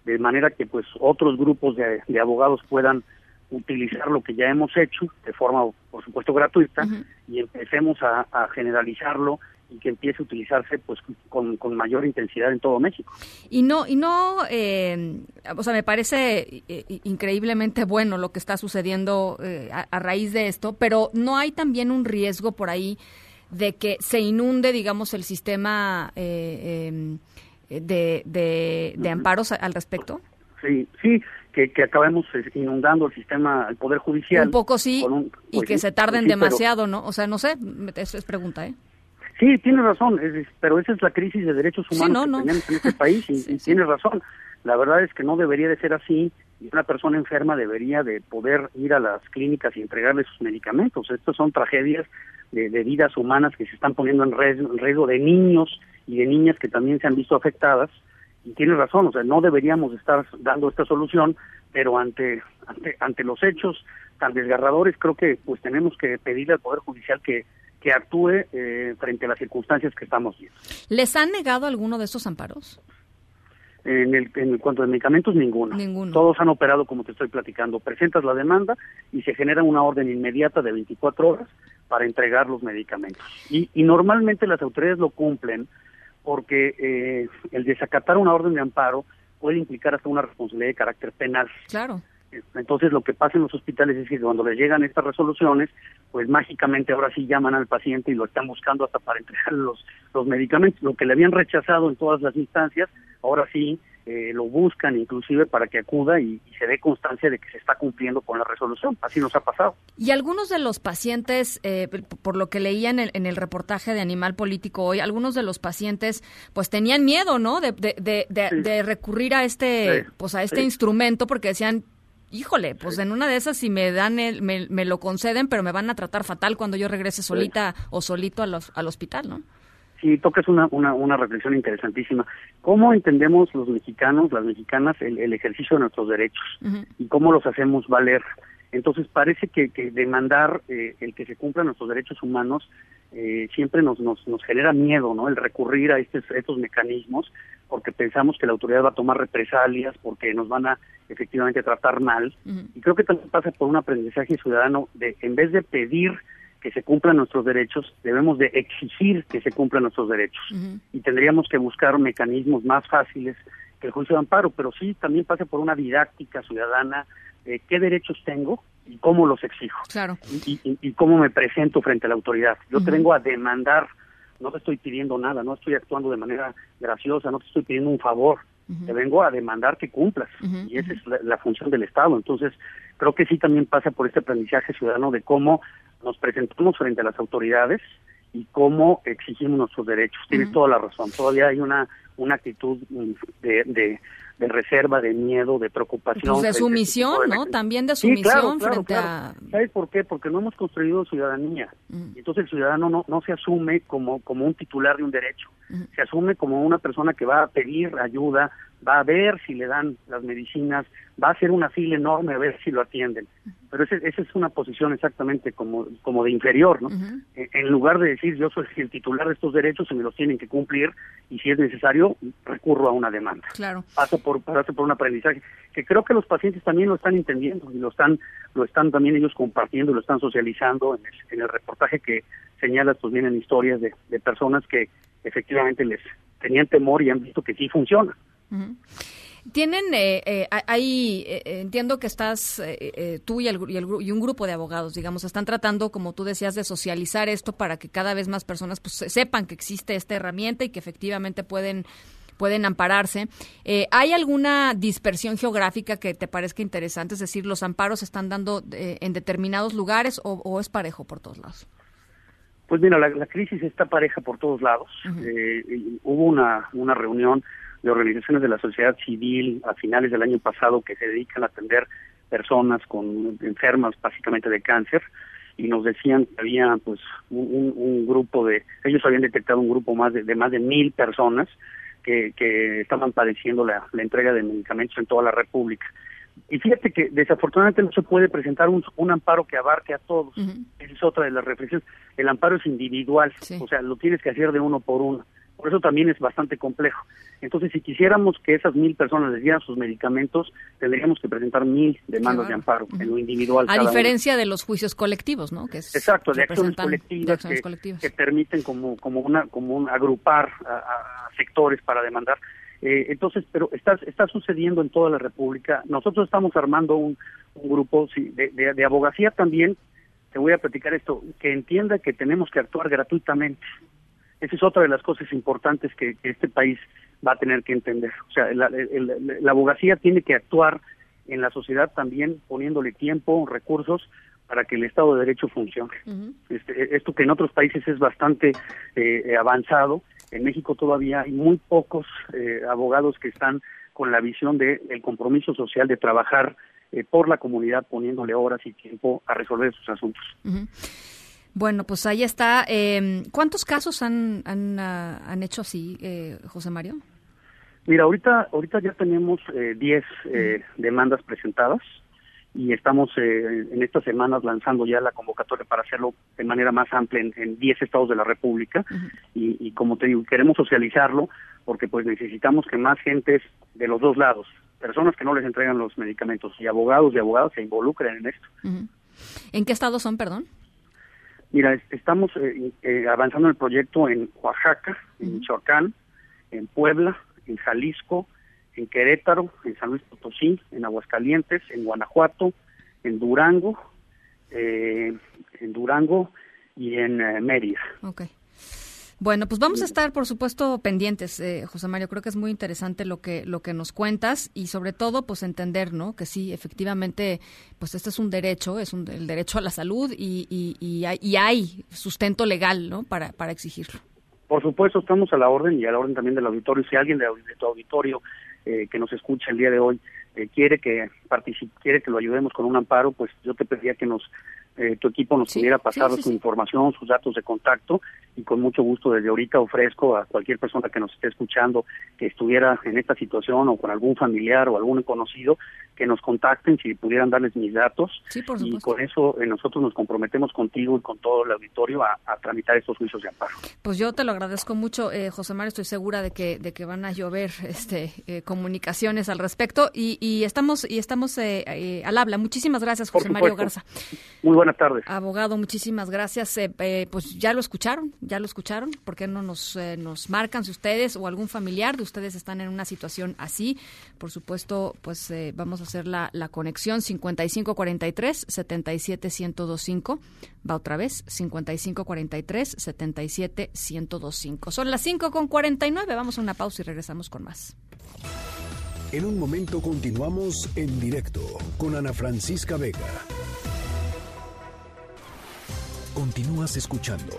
de manera que pues otros grupos de, de abogados puedan utilizar lo que ya hemos hecho de forma, por supuesto, gratuita y empecemos a, a generalizarlo y que empiece a utilizarse pues con, con mayor intensidad en todo México. Y no, y no, eh, o sea, me parece eh, increíblemente bueno lo que está sucediendo eh, a, a raíz de esto, pero no hay también un riesgo por ahí de que se inunde, digamos, el sistema eh, eh, de, de, de amparos al respecto. Sí, sí, que, que acabemos inundando el sistema, el Poder Judicial. Un poco sí, y pues que sí, se tarden sí, pero- demasiado, ¿no? O sea, no sé, eso es pregunta, ¿eh? Sí, tienes razón, es- pero esa es la crisis de derechos Sí, humanos no, que no. tenemos en este país y, y tienes razón. La verdad es que no debería de ser así y una persona enferma debería de poder ir a las clínicas y entregarle sus medicamentos. Estas son tragedias de, de vidas humanas que se están poniendo en riesgo, en riesgo de niños y de niñas que también se han visto afectadas. Y tienes razón, o sea, no deberíamos estar dando esta solución, pero ante, ante, ante los hechos tan desgarradores, creo que pues tenemos que pedirle al Poder Judicial que, que actúe eh, frente a las circunstancias que estamos viendo. ¿Les han negado alguno de estos amparos? En, el, en cuanto a medicamentos, ninguno. Ninguno. Todos han operado como te estoy platicando. Presentas la demanda y se genera una orden inmediata de 24 horas para entregar los medicamentos. Y, y normalmente las autoridades lo cumplen porque eh, el desacatar una orden de amparo puede implicar hasta una responsabilidad de carácter penal. Claro. Entonces lo que pasa en los hospitales es que cuando les llegan estas resoluciones, pues mágicamente ahora sí llaman al paciente y lo están buscando hasta para entregar los, los medicamentos. Lo que le habían rechazado en todas las instancias, ahora sí eh, lo buscan inclusive para que acuda y, y se dé constancia de que se está cumpliendo con la resolución. Así nos ha pasado. Y algunos de los pacientes, eh, por lo que leía en el, en el reportaje de Animal Político hoy, algunos de los pacientes pues tenían miedo, ¿no? De, de, de, de- de recurrir a este, Sí, pues a este sí. instrumento porque decían, híjole, pues en una de esas si me dan el, me, me lo conceden, pero me van a tratar fatal cuando yo regrese solita o solito a los- al hospital, ¿no? Sí, tocas una, una, una reflexión interesantísima. ¿Cómo entendemos los mexicanos, las mexicanas, el, el ejercicio de nuestros derechos? y cómo los hacemos valer. Entonces parece que, que demandar eh, el que se cumplan nuestros derechos humanos eh, siempre nos, nos, nos genera miedo, ¿no? El recurrir a estos, estos mecanismos porque pensamos que la autoridad va a tomar represalias, porque nos van a efectivamente tratar mal. Y creo que también pasa por un aprendizaje ciudadano de, en vez de pedir que se cumplan nuestros derechos, debemos de exigir que se cumplan nuestros derechos y tendríamos que buscar mecanismos más fáciles que el juicio de amparo, pero sí también pasa por una didáctica ciudadana de qué derechos tengo y cómo los exijo Claro. y, y- y cómo me presento frente a la autoridad. Yo te vengo a demandar, no te estoy pidiendo nada, no estoy actuando de manera graciosa, no te estoy pidiendo un favor, te vengo a demandar que cumplas. Y esa es la, la función del Estado. Entonces, creo que sí también pasa por este aprendizaje ciudadano de cómo nos presentamos frente a las autoridades y cómo exigimos nuestros derechos. Tienes toda la razón. Todavía hay una, una actitud mm, de, de, de reserva, de miedo, de preocupación. Pues de este sumisión, de ¿no? También de Sí, sumisión claro, claro, frente claro. a... ¿Sabes por qué? Porque no hemos construido ciudadanía. Mm. Entonces el ciudadano no, no se asume como, como un titular de un derecho. Se asume como una persona que va a pedir ayuda, va a ver si le dan las medicinas, va a hacer una fila enorme a ver si lo atienden. Pero ese- esa es una posición exactamente como, como de inferior, ¿no? En- En lugar de decir yo soy el titular de estos derechos y me los tienen que cumplir y si es necesario recurro a una demanda Claro. pasa por pasa por un aprendizaje que creo que los pacientes también lo están entendiendo y lo están lo están también ellos compartiendo lo están socializando en el, en el reportaje que señalas pues vienen historias de, de personas que efectivamente les tenían temor y han visto que sí funciona. Tienen, eh, eh, hay, eh, eh, entiendo que estás, eh, eh, tú y, el, y, el y un grupo de abogados, digamos, están tratando, como tú decías, de socializar esto para que cada vez más personas pues, se- sepan que existe esta herramienta y que efectivamente pueden pueden ampararse. Eh, ¿Hay alguna dispersión geográfica que te parezca interesante? Es decir, ¿los amparos se están dando eh, en determinados lugares o, o es parejo por todos lados? Pues mira, la, la crisis está pareja por todos lados. Eh, y hubo una, una reunión de organizaciones de la sociedad civil a finales del año pasado que se dedican a atender personas con enfermas básicamente de cáncer y nos decían que había pues un, un- un grupo de ellos habían detectado un grupo más de, de más de mil personas que, que estaban padeciendo la, la entrega de medicamentos en toda la república y fíjate que desafortunadamente no se puede presentar un, un amparo que abarque a todos. Esa es otra de las reflexiones. El amparo es individual, o sea, lo tienes que hacer de uno por uno. Por eso también es bastante complejo. Entonces, si quisiéramos que esas mil personas les dieran sus medicamentos, tendríamos que presentar mil demandas de amparo en lo individual. A uno. diferencia de los juicios colectivos, ¿no? Que es- Exacto, de acciones colectivas, de acciones que, colectivas. que permiten como como una como un agrupar a, a sectores para demandar. Eh, entonces, pero está está sucediendo en toda la República. Nosotros estamos armando un, un grupo sí, de, de, de abogacía también. Te voy a platicar esto, que entienda que tenemos que actuar gratuitamente. Esa es otra de las cosas importantes que, que este país va a tener que entender. O sea, la, el- el- la abogacía tiene que actuar en la sociedad también poniéndole tiempo, recursos para que el Estado de Derecho funcione. Este, esto que en otros países es bastante eh, avanzado, en México todavía hay muy pocos eh, abogados que están con la visión de el compromiso social de trabajar eh, por la comunidad poniéndole horas y tiempo a resolver sus asuntos. Ujú. Bueno, pues ahí está. Eh, ¿Cuántos casos han, han, ah, han hecho así, eh, José Mario? Mira, ahorita ahorita ya tenemos eh, 10 eh, demandas presentadas y estamos eh, en estas semanas lanzando ya la convocatoria para hacerlo de manera más amplia en, en 10 estados de la República y, y como te digo, queremos socializarlo porque pues necesitamos que más gentes de los dos lados, personas que no les entregan los medicamentos y abogados y abogadas se involucren en esto. ¿En qué estados son, perdón? Mira, es- estamos eh, eh, avanzando en el proyecto en Oaxaca, en Michoacán, en Puebla, en Jalisco, en Querétaro, en San Luis Potosí, en Aguascalientes, en Guanajuato, en Durango, eh, en Durango y en eh, Mérida. Ok. Bueno, pues vamos a estar, por supuesto, pendientes, eh, José Mario. Creo que es muy interesante lo que lo que nos cuentas y, sobre todo, pues entender, ¿no? Que sí, efectivamente, pues este es un derecho, es un, el derecho a la salud y, y, y hay, y hay sustento legal, ¿no? Para para exigirlo. Por supuesto, estamos a la orden y a la orden también del auditorio. Si alguien de, de tu auditorio eh, que nos escucha el día de hoy eh, quiere que participe, quiere que lo ayudemos con un amparo, pues yo te pediría que nos eh, tu equipo nos pudiera pasar sí, su sí. información, sus datos de contacto y con mucho gusto desde ahorita ofrezco a cualquier persona que nos esté escuchando que estuviera en esta situación o con algún familiar o algún conocido que nos contacten si pudieran darles mis datos Sí, por y con eso eh, nosotros nos comprometemos contigo y con todo el auditorio a, a tramitar estos juicios de amparo. Pues yo te lo agradezco mucho, eh, José Mario. Estoy segura de que de que van a llover este eh, comunicaciones al respecto y, y estamos y estamos al habla. Muchísimas gracias, José Mario. Garza. Muy buenas tardes. Abogado, muchísimas gracias. Eh, eh, pues ya lo escucharon, ya lo escucharon. ¿Por qué no nos, eh, nos marcan si ustedes o algún familiar de ustedes están en una situación así? Por supuesto, pues eh, vamos a hacer la, la conexión 5543 77125. Va otra vez, 5543 77125. Son las 5 con 49. Vamos a una pausa y regresamos con más. En un momento continuamos en directo con Ana Francisca Vega. Continúas escuchando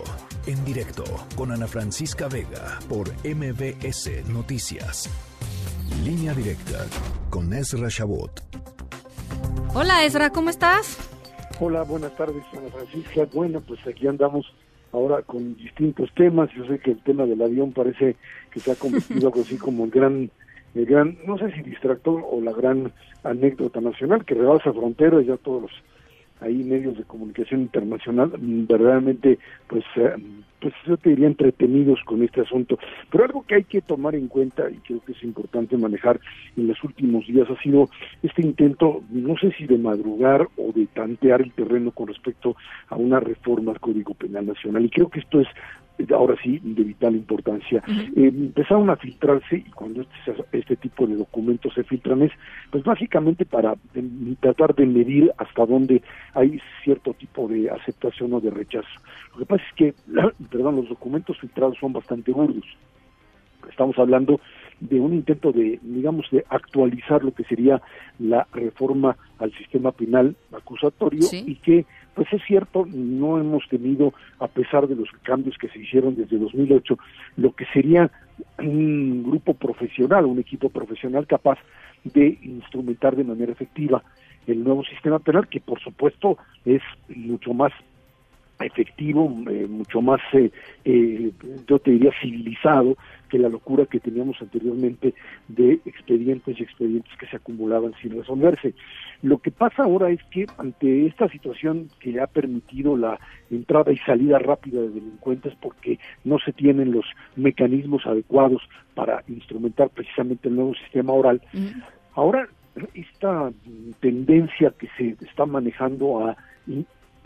en directo con Ana Francisca Vega por MBS Noticias. Línea directa con Ezra Shabot. Hola Ezra, ¿cómo estás? Hola, buenas tardes, Ana Francisca. Bueno, pues aquí andamos ahora con distintos temas. Yo sé que el tema del avión parece que se ha convertido algo así como el gran, el gran, no sé si distractor o la gran anécdota nacional que rebasa fronteras, ya todos los ahí medios de comunicación internacional mm, verdaderamente pues eh, pues yo te diría entretenidos con este asunto pero algo que hay que tomar en cuenta y creo que es importante manejar en los últimos días ha sido este intento no sé si de madrugar o de tantear el terreno con respecto a una reforma al Código Penal Nacional y creo que esto es ahora sí de vital importancia. Eh, empezaron a filtrarse y cuando este, este, tipo de documentos se filtran es pues básicamente para eh, tratar de medir hasta dónde hay cierto tipo de aceptación o de rechazo. Lo que pasa es que, perdón, los documentos filtrados son bastante burdos. Estamos hablando de un intento de, digamos, de actualizar lo que sería la reforma al sistema penal acusatorio y que pues es cierto, no hemos tenido, a pesar de los cambios que se hicieron desde 2008, lo que sería un grupo profesional, un equipo profesional capaz de instrumentar de manera efectiva el nuevo sistema penal, que por supuesto es mucho más efectivo, eh, mucho más, eh, eh, yo te diría, civilizado que la locura que teníamos anteriormente de expedientes y expedientes que se acumulaban sin resolverse. Lo que pasa ahora es que ante esta situación que ha permitido la entrada y salida rápida de delincuentes porque no se tienen los mecanismos adecuados para instrumentar precisamente el nuevo sistema oral, ahora esta tendencia que se está manejando a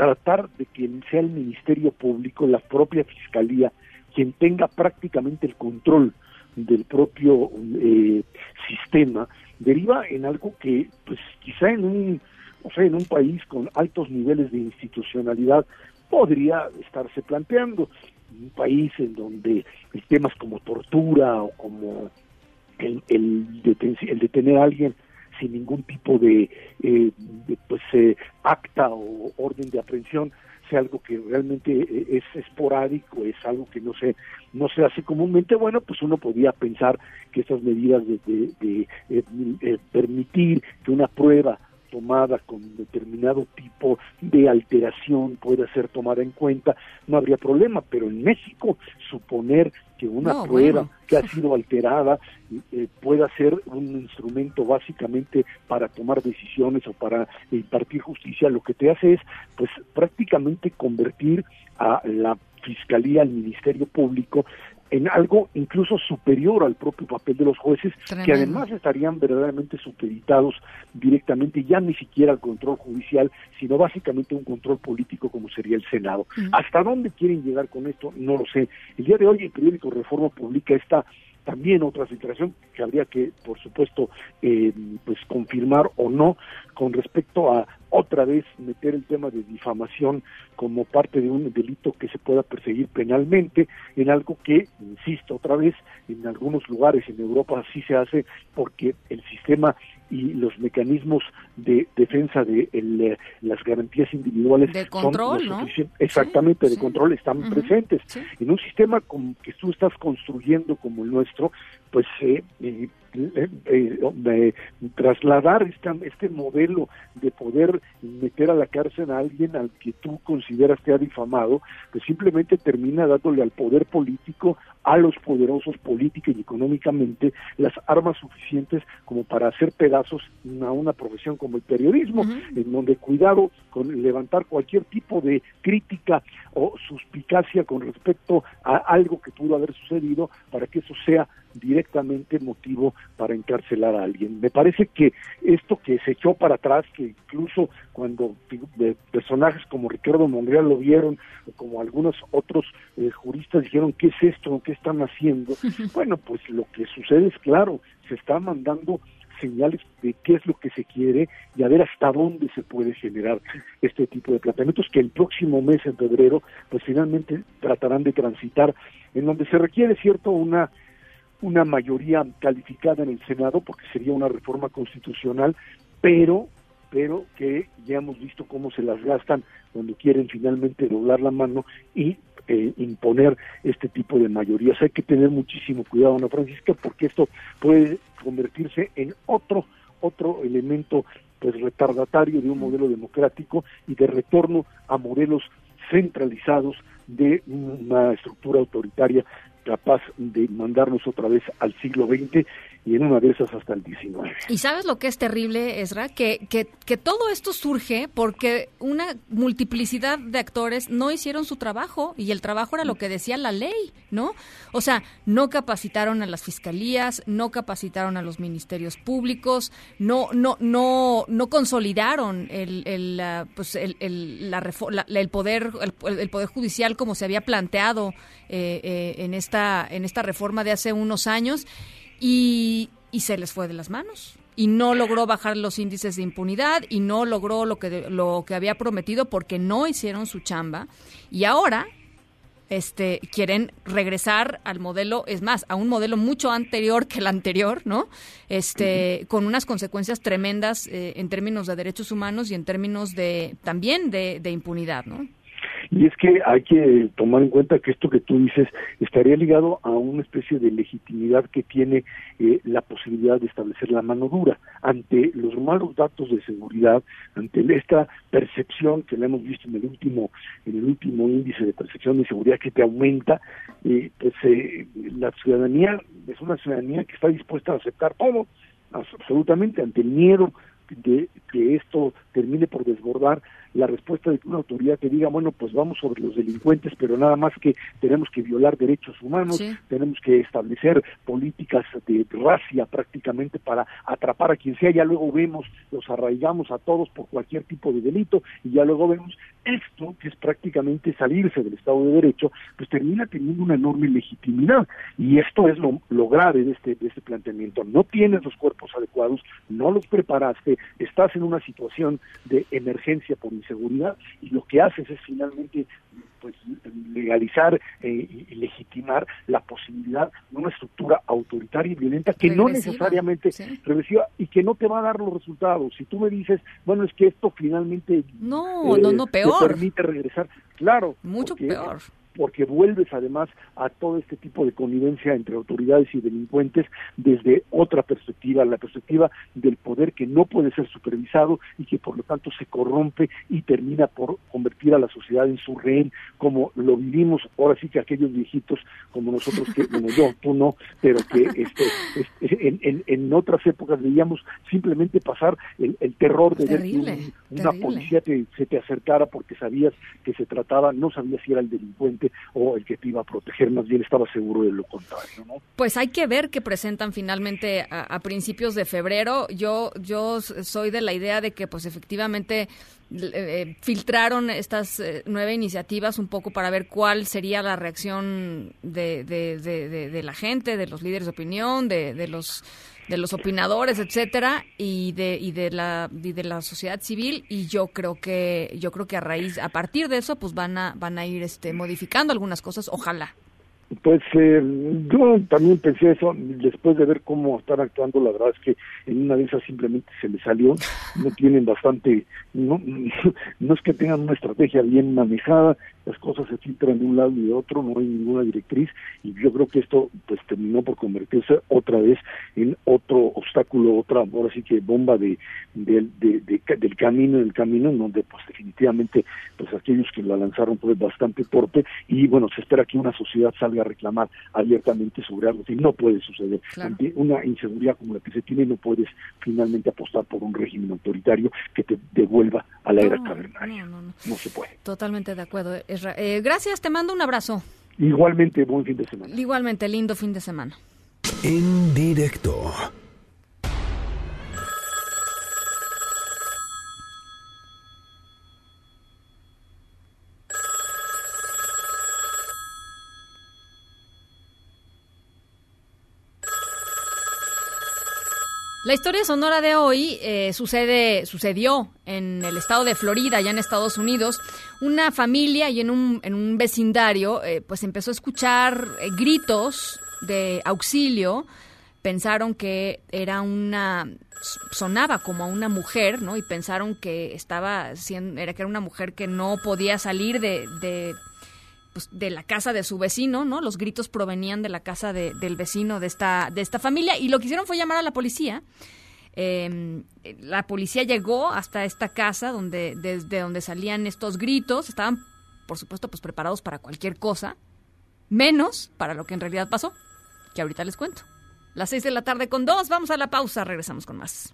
tratar de que sea el Ministerio Público, la propia Fiscalía, quien tenga prácticamente el control del propio eh, sistema, deriva en algo que, pues, quizá en un, o sea, en un país con altos niveles de institucionalidad podría estarse planteando. Un país en donde temas como tortura o como el, el, el detener a alguien sin ningún tipo de, eh, pues eh, acta o orden de aprehensión sea algo que realmente eh, es esporádico, es algo que no se no se hace comúnmente, bueno, pues uno podía pensar que estas medidas de, de permitir que una prueba tomada con determinado tipo de alteración pueda ser tomada en cuenta, no habría problema, pero en México suponer que una prueba que ha sido alterada eh, pueda ser un instrumento básicamente para tomar decisiones o para impartir justicia, lo que te hace es pues prácticamente convertir a la Fiscalía, al Ministerio Público, en algo incluso superior al propio papel de los jueces, que además estarían verdaderamente supeditados directamente ya ni siquiera al control judicial, sino básicamente un control político como sería el Senado. ¿Hasta dónde quieren llegar con esto? No lo sé. El día de hoy el periódico Reforma publica esta también otra situación que habría que, por supuesto, eh, pues confirmar o no con respecto a otra vez meter el tema de difamación como parte de un delito que se pueda perseguir penalmente en algo que, insisto otra vez, en algunos lugares en Europa sí se hace porque el sistema y los mecanismos de defensa de eh, las garantías individuales de control, ¿no? exactamente de control están presentes. en un sistema como que tú estás construyendo como el nuestro pues eh, eh, eh, trasladar esta, este modelo de poder meter a la cárcel a alguien al que tú consideras que ha difamado, pues simplemente termina dándole al poder político, a los poderosos política y económicamente, las armas suficientes como para hacer pedazos a una profesión como el periodismo, en donde cuidado con levantar cualquier tipo de crítica o suspicacia con respecto a algo que pudo haber sucedido para que eso sea directamente motivo para encarcelar a alguien. Me parece que esto que se echó para atrás, que incluso cuando personajes como Ricardo Monreal lo vieron, o como algunos otros eh, juristas dijeron, ¿qué es esto? ¿Qué están haciendo? bueno, pues lo que sucede es claro, se está mandando señales de qué es lo que se quiere y a ver hasta dónde se puede generar este tipo de planteamientos que el próximo mes en febrero pues finalmente tratarán de transitar en donde se requiere cierto una una mayoría calificada en el Senado, porque sería una reforma constitucional, pero pero que ya hemos visto cómo se las gastan cuando quieren finalmente doblar la mano y eh, imponer este tipo de mayorías. Hay que tener muchísimo cuidado, Ana Francisca, porque esto puede convertirse en otro otro elemento pues retardatario de un modelo democrático y de retorno a modelos centralizados de una estructura autoritaria capaz de mandarnos otra vez al siglo XX y en una de esas hasta el XIX. Y sabes lo que es terrible, Ezra, que, que, que todo esto surge porque una multiplicidad de actores no hicieron su trabajo y el trabajo era lo que decía la ley, ¿no? O sea, no capacitaron a las fiscalías, no capacitaron a los ministerios públicos, no no no no consolidaron el el pues el, el, la el poder el, el poder judicial como se había planteado eh, eh, en esta en esta reforma de hace unos años y, y se les fue de las manos. Y no logró bajar los índices de impunidad y no logró lo que lo que había prometido porque no hicieron su chamba. Y ahora este quieren regresar al modelo es más a un modelo mucho anterior que el anterior no este con unas consecuencias tremendas eh, en términos de derechos humanos y en términos de también de, de impunidad no Y es que hay que tomar en cuenta que esto que tú dices estaría ligado a una especie de legitimidad que tiene eh, la posibilidad de establecer la mano dura. Ante los malos datos de seguridad, ante esta percepción que la hemos visto en el último en el último índice de percepción de seguridad que te aumenta, eh, pues eh, la ciudadanía es una ciudadanía que está dispuesta a aceptar todo, abs- absolutamente ante el miedo de que esto termine por desbordar la respuesta de que una autoridad te diga, bueno, pues vamos sobre los delincuentes, pero nada más que tenemos que violar derechos humanos, Sí. tenemos que establecer políticas de racia prácticamente para atrapar a quien sea, ya luego vemos, los arraigamos a todos por cualquier tipo de delito y ya luego vemos esto, que es prácticamente salirse del Estado de Derecho, pues termina teniendo una enorme legitimidad y esto es lo, lo grave de este, de este planteamiento. No tienes los cuerpos adecuados, no los preparaste, estás en una situación de emergencia por inseguridad y lo que haces es finalmente pues legalizar eh, y, legitimar la posibilidad de una estructura autoritaria y violenta que no necesariamente regresiva y que no te va a dar los resultados. Si tú me dices, bueno, es que esto finalmente No, no, no, te peor. permite regresar, claro, Mucho peor. Porque vuelves además a todo este tipo de connivencia entre autoridades y delincuentes desde otra perspectiva, la perspectiva del poder que no puede ser supervisado y que por lo tanto se corrompe y termina por convertir a la sociedad en su rehén, como lo vivimos ahora sí que aquellos viejitos como nosotros, que, bueno, yo, tú no, pero que este, este, en, en, en otras épocas veíamos simplemente pasar el, el terror de ver que un- una terrible. policía te, se te acercara porque sabías que se trataba, no sabías si era el delincuente o el que te iba a proteger, más bien estaba seguro de lo contrario, ¿no? Pues hay que ver qué presentan finalmente a, principios de febrero. Yo yo soy de la idea de que pues efectivamente l- eh, filtraron estas eh, nueve iniciativas un poco para ver cuál sería la reacción de, de, de- de- la gente, de los líderes de opinión, de los de los opinadores, etcétera, y de y de la y de la sociedad civil y yo creo que yo creo que a raíz a partir de eso pues van a van a ir este modificando algunas cosas, ojalá. Pues eh, yo también pensé eso después de ver cómo están actuando. La verdad es que en una de esas simplemente se les salió. No tienen bastante, no, no es que tengan una estrategia bien manejada. Las cosas se filtran de un lado y de otro. No hay ninguna directriz y yo creo que esto pues terminó por convertirse otra vez en otro obstáculo, otra ahora sí que bomba de, del- de- de ca- del camino, del camino en donde pues definitivamente pues aquellos que la lanzaron fue bastante torpe y bueno se espera que una sociedad salga a reclamar abiertamente sobre algo que no puede suceder Claro. ante una inseguridad como la que se tiene no puedes finalmente apostar por un régimen autoritario que te devuelva a la era cavernaria no, no, no. no se puede Totalmente de acuerdo. Eh, gracias, te mando un abrazo. igualmente buen fin de semana Igualmente, lindo fin de semana. En directo. La historia sonora de hoy eh, sucede, sucedió en el estado de Florida, allá en Estados Unidos. Una familia y en un, en un vecindario, eh, pues empezó a escuchar eh, gritos de auxilio pensaron que era una sonaba como a una mujer, ¿no? Y pensaron que estaba siendo, era que era una mujer que no podía salir de, de, pues, de la casa de su vecino, ¿no? Los gritos provenían de la casa de- del vecino de esta, de esta familia y lo que hicieron fue llamar a la policía. Eh, la policía llegó hasta esta casa donde desde donde salían estos gritos, estaban por supuesto pues preparados para cualquier cosa, menos para lo que en realidad pasó, que ahorita les cuento. Las seis de la tarde con dos, vamos a la pausa, regresamos con más.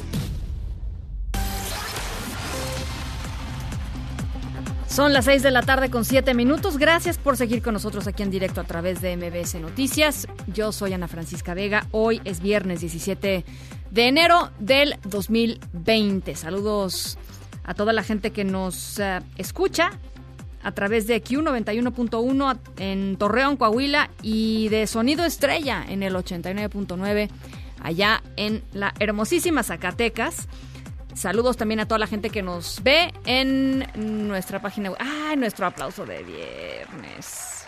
Son las 6 de la tarde con 7 minutos. Gracias por seguir con nosotros aquí en directo a través de MBS Noticias. Yo soy Ana Francisca Vega. Hoy es viernes 17 de enero del 2020. Saludos a toda la gente que nos eh, escucha a través de Q91.1 en Torreón, Coahuila y de Sonido Estrella en el 89.9 allá en la hermosísima Zacatecas. Saludos también a toda la gente que nos ve en nuestra página web. ¡Ay, nuestro aplauso de viernes!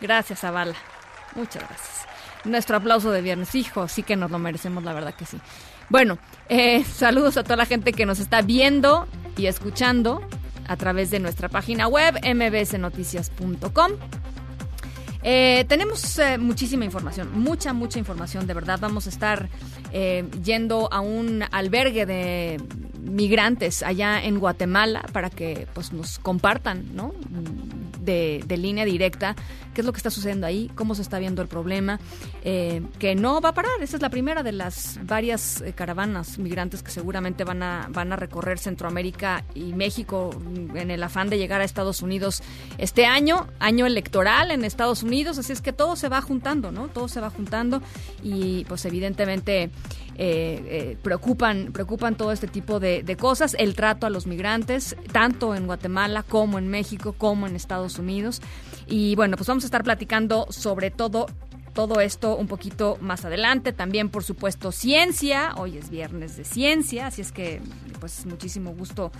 Gracias, Zavala. Muchas gracias. Nuestro aplauso de viernes. Hijo, sí que nos lo merecemos, la verdad que sí. Bueno, eh, saludos a toda la gente que nos está viendo y escuchando a través de nuestra página web mbsnoticias.com. Eh, tenemos eh, muchísima información, mucha, mucha información, de verdad. Vamos a estar eh, yendo a un albergue de migrantes allá en Guatemala para que pues nos compartan, ¿no? De, de línea directa qué es lo que está sucediendo ahí, cómo se está viendo el problema, eh, que no va a parar. Esa es la primera de las varias eh, caravanas migrantes que seguramente van a, van a recorrer Centroamérica y México mm, en el afán de llegar a Estados Unidos este año, año electoral en Estados Unidos, así es que todo se va juntando, ¿no? Todo se va juntando y pues evidentemente eh, preocupan, preocupan todo este tipo de cosas, el trato a los migrantes, tanto en Guatemala como en México, como en Estados Unidos. Y bueno, pues vamos a estar platicando sobre todo todo esto un poquito más adelante. También, por supuesto, ciencia. Hoy es viernes de ciencia, así es que, pues, muchísimo gusto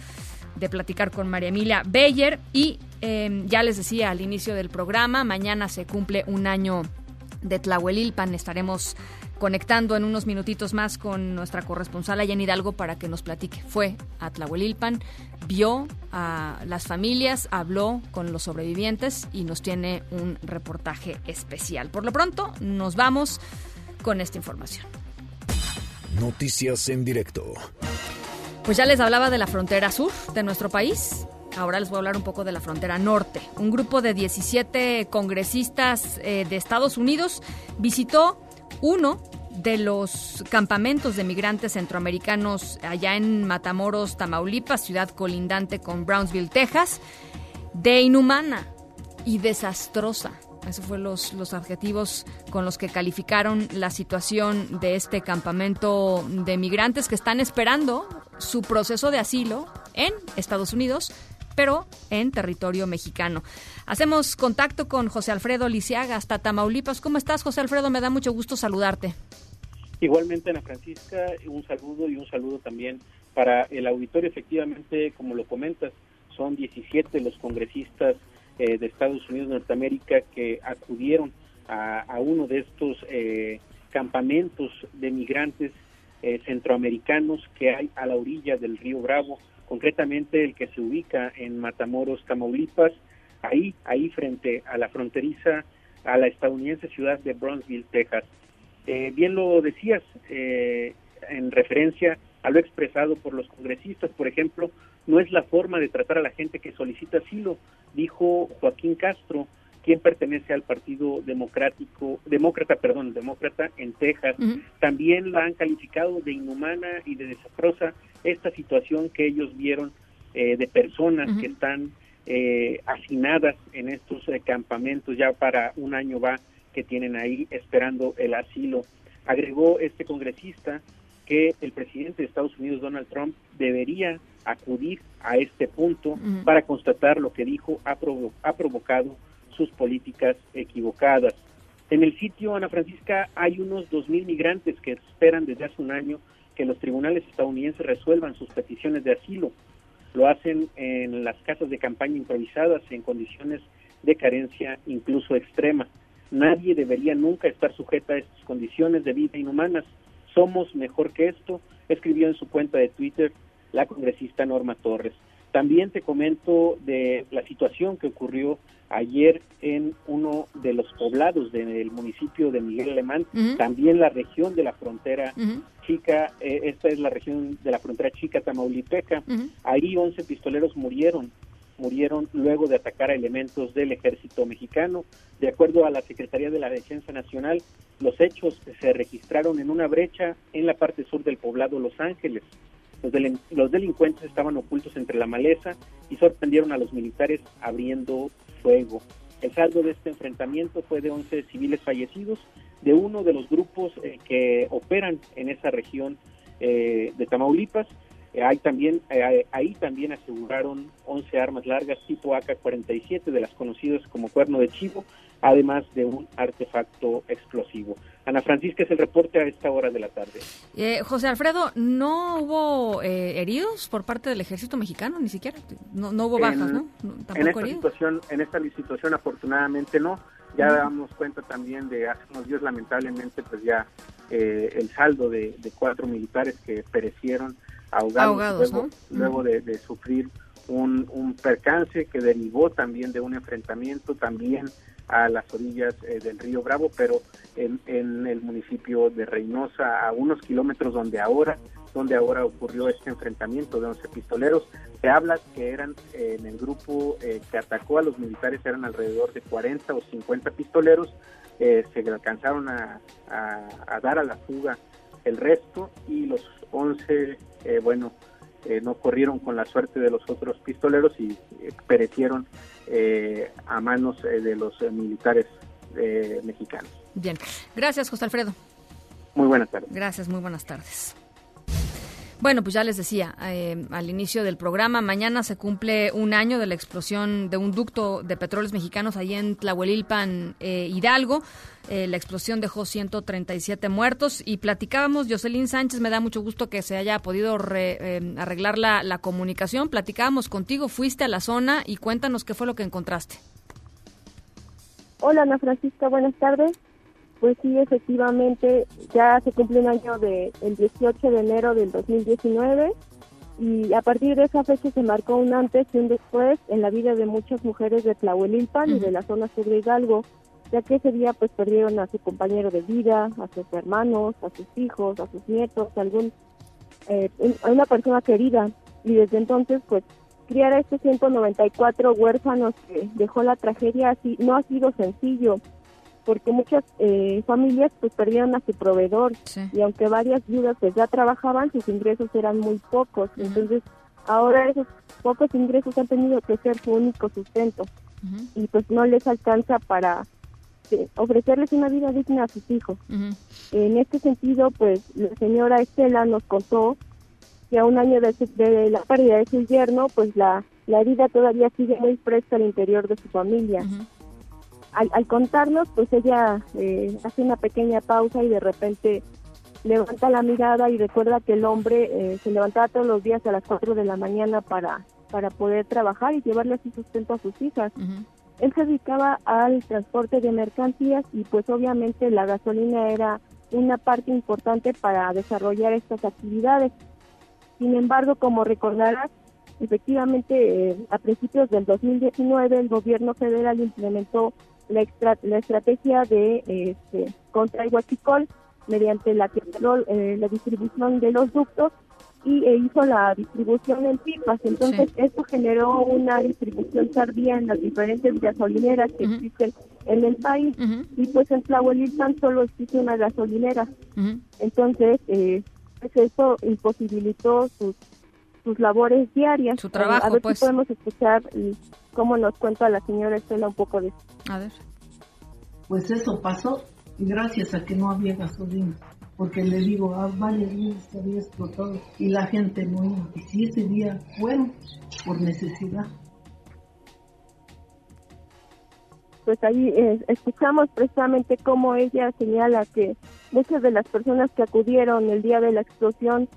de platicar con María Emilia Beyer. Y eh, ya les decía al inicio del programa, mañana se cumple un año de Tlahuelilpan. Estaremos conectando en unos minutitos más con nuestra corresponsal allá en Hidalgo para que nos platique. Fue a Tlahuelilpan, vio a las familias, habló con los sobrevivientes y nos tiene un reportaje especial. Por lo pronto, nos vamos con esta información. Noticias en directo. Pues ya les hablaba de la frontera sur de nuestro país. Ahora les voy a hablar un poco de la frontera norte. Un grupo de 17 congresistas eh, de Estados Unidos visitó uno de los campamentos de migrantes centroamericanos allá en Matamoros, Tamaulipas, ciudad colindante con Brownsville, Texas, de inhumana y desastrosa. Esos fueron los, los adjetivos con los que calificaron la situación de este campamento de migrantes que están esperando su proceso de asilo en Estados Unidos, pero en territorio mexicano. Hacemos contacto con José Alfredo Lisiaga hasta Tamaulipas. ¿Cómo estás, José Alfredo? Me da mucho gusto saludarte. Igualmente, Ana Francisca, un saludo y un saludo también para el auditorio. Efectivamente, como lo comentas, son 17 los congresistas eh, de Estados Unidos de Norteamérica que acudieron a, uno de estos eh, campamentos de migrantes eh, centroamericanos que hay a la orilla del río Bravo, concretamente el que se ubica en Matamoros, Tamaulipas, ahí, ahí frente a la fronteriza, a la estadounidense ciudad de Brownsville, Texas. Eh, bien lo decías eh, en referencia a lo expresado por los congresistas, por ejemplo, no es la forma de tratar a la gente que solicita asilo, dijo Joaquín Castro, quien pertenece al Partido Democrático, Demócrata, perdón, Demócrata en Texas. También la han calificado de inhumana y de desastrosa esta situación que ellos vieron eh, de personas que están eh, hacinadas en estos eh, campamentos, ya para un año va que tienen ahí esperando el asilo. Agregó este congresista que el presidente de Estados Unidos, Donald Trump, debería acudir a este punto para constatar lo que dijo ha, provo- ha provocado sus políticas equivocadas. En el sitio Ana Francisca hay unos 2.000 migrantes que esperan desde hace un año que los tribunales estadounidenses resuelvan sus peticiones de asilo. Lo hacen en las casas de campaña improvisadas en condiciones de carencia incluso extrema. Nadie debería nunca estar sujeta a estas condiciones de vida inhumanas. Somos mejor que esto, escribió en su cuenta de Twitter la congresista Norma Torres. También te comento de la situación que ocurrió ayer en uno de los poblados del municipio de Miguel Alemán, también la región de la frontera chica, eh, esta es la región de la frontera chica tamaulipeca. Ahí 11 pistoleros murieron, murieron luego de atacar a elementos del ejército mexicano. De acuerdo a la Secretaría de la Defensa Nacional, los hechos se registraron en una brecha en la parte sur del poblado Los Ángeles. Los, delin- los delincuentes estaban ocultos entre la maleza y sorprendieron a los militares abriendo fuego. El saldo de este enfrentamiento fue de 11 civiles fallecidos de uno de los grupos eh, que operan en esa región eh, de Tamaulipas. Eh, hay también, eh, ahí también aseguraron 11 armas largas tipo AK-47 de las conocidas como cuerno de chivo, además de un artefacto explosivo. Ana Francisca es el reporte a esta hora de la tarde. Eh, José Alfredo, ¿no hubo eh, heridos por parte del ejército mexicano? Ni siquiera. No, no hubo bajas, En- ¿no? No, En Tampoco esta heridos. situación, en esta situación afortunadamente no. Ya Ujú. damos cuenta también de hace unos días lamentablemente pues ya eh, el saldo de, de cuatro militares que perecieron ahogados, Ahogados, luego, ¿no? luego de, de sufrir un, un percance que derivó también de un enfrentamiento también a las orillas eh, del río Bravo, pero en, en el municipio de Reynosa, a unos kilómetros donde ahora donde ahora ocurrió este enfrentamiento de 11 pistoleros. Se habla que eran eh, en el grupo eh, que atacó a los militares, eran alrededor de 40 o 50 pistoleros, eh, se alcanzaron a, a- a dar a la fuga el resto y los 11, eh, bueno, eh, no corrieron con la suerte de los otros pistoleros y eh, perecieron eh, a manos de los militares eh, mexicanos. Bien. Gracias, José Alfredo. Muy buenas tardes. Gracias, muy buenas tardes. Bueno, pues ya les decía eh, al inicio del programa, mañana se cumple un año de la explosión de un ducto de petróleos mexicanos allí en Tlahuelilpan, eh, Hidalgo. Eh, la explosión dejó 137 muertos y platicábamos, Jocelyn Sánchez, me da mucho gusto que se haya podido re- eh, arreglar la, la comunicación. Platicábamos contigo, fuiste a la zona y cuéntanos qué fue lo que encontraste. Hola Ana Francisca, buenas tardes. Pues sí, efectivamente, ya se cumple un año de el 18 de enero del 2019 y a partir de esa fecha se marcó un antes y un después en la vida de muchas mujeres de Tlahuelilpan y de la zona sur de Hidalgo, ya que ese día pues perdieron a su compañero de vida, a sus hermanos, a sus hijos, a sus nietos, a algún eh, a una persona querida. Y desde entonces pues criar a estos 194 huérfanos que dejó la tragedia así no ha sido sencillo porque muchas eh, familias pues perdieron a su proveedor y aunque varias viudas pues ya trabajaban sus ingresos eran muy pocos. Entonces ahora esos pocos ingresos han tenido que ser su único sustento y pues no les alcanza para eh, ofrecerles una vida digna a sus hijos. En este sentido, pues la señora Estela nos contó que a un año de, su- de la pérdida de su yerno, pues la, la herida todavía sigue muy fresca al interior de su familia. Al, al contarnos, pues ella eh, hace una pequeña pausa y de repente levanta la mirada y recuerda que el hombre eh, se levantaba todos los días a las 4 de la mañana para, para poder trabajar y llevarle así sustento a sus hijas. Él se dedicaba al transporte de mercancías y pues obviamente la gasolina era una parte importante para desarrollar estas actividades. Sin embargo, como recordarás, efectivamente eh, a principios del 2019 el gobierno federal implementó la, extra- la estrategia de eh, este, contra el huachicol mediante la eh, la distribución de los ductos y eh, hizo la distribución en pipas. Entonces, esto generó una distribución tardía en las diferentes gasolineras que existen en el país. Y pues en Tlahuelilpan solo existe una gasolinera. Entonces, eh, pues eso imposibilitó sus, sus labores diarias. Su trabajo, a ver pues. si podemos escuchar eh, cómo nos cuenta la señora Estela un poco de esto. A ver. Pues eso pasó gracias a que no había gasolina. porque le digo, ah, vale, Dios, se había explotado y la gente no iba. Y si ese día fueron por necesidad. pues ahí eh, escuchamos precisamente cómo ella señala que muchas de las personas que acudieron el día de la explosión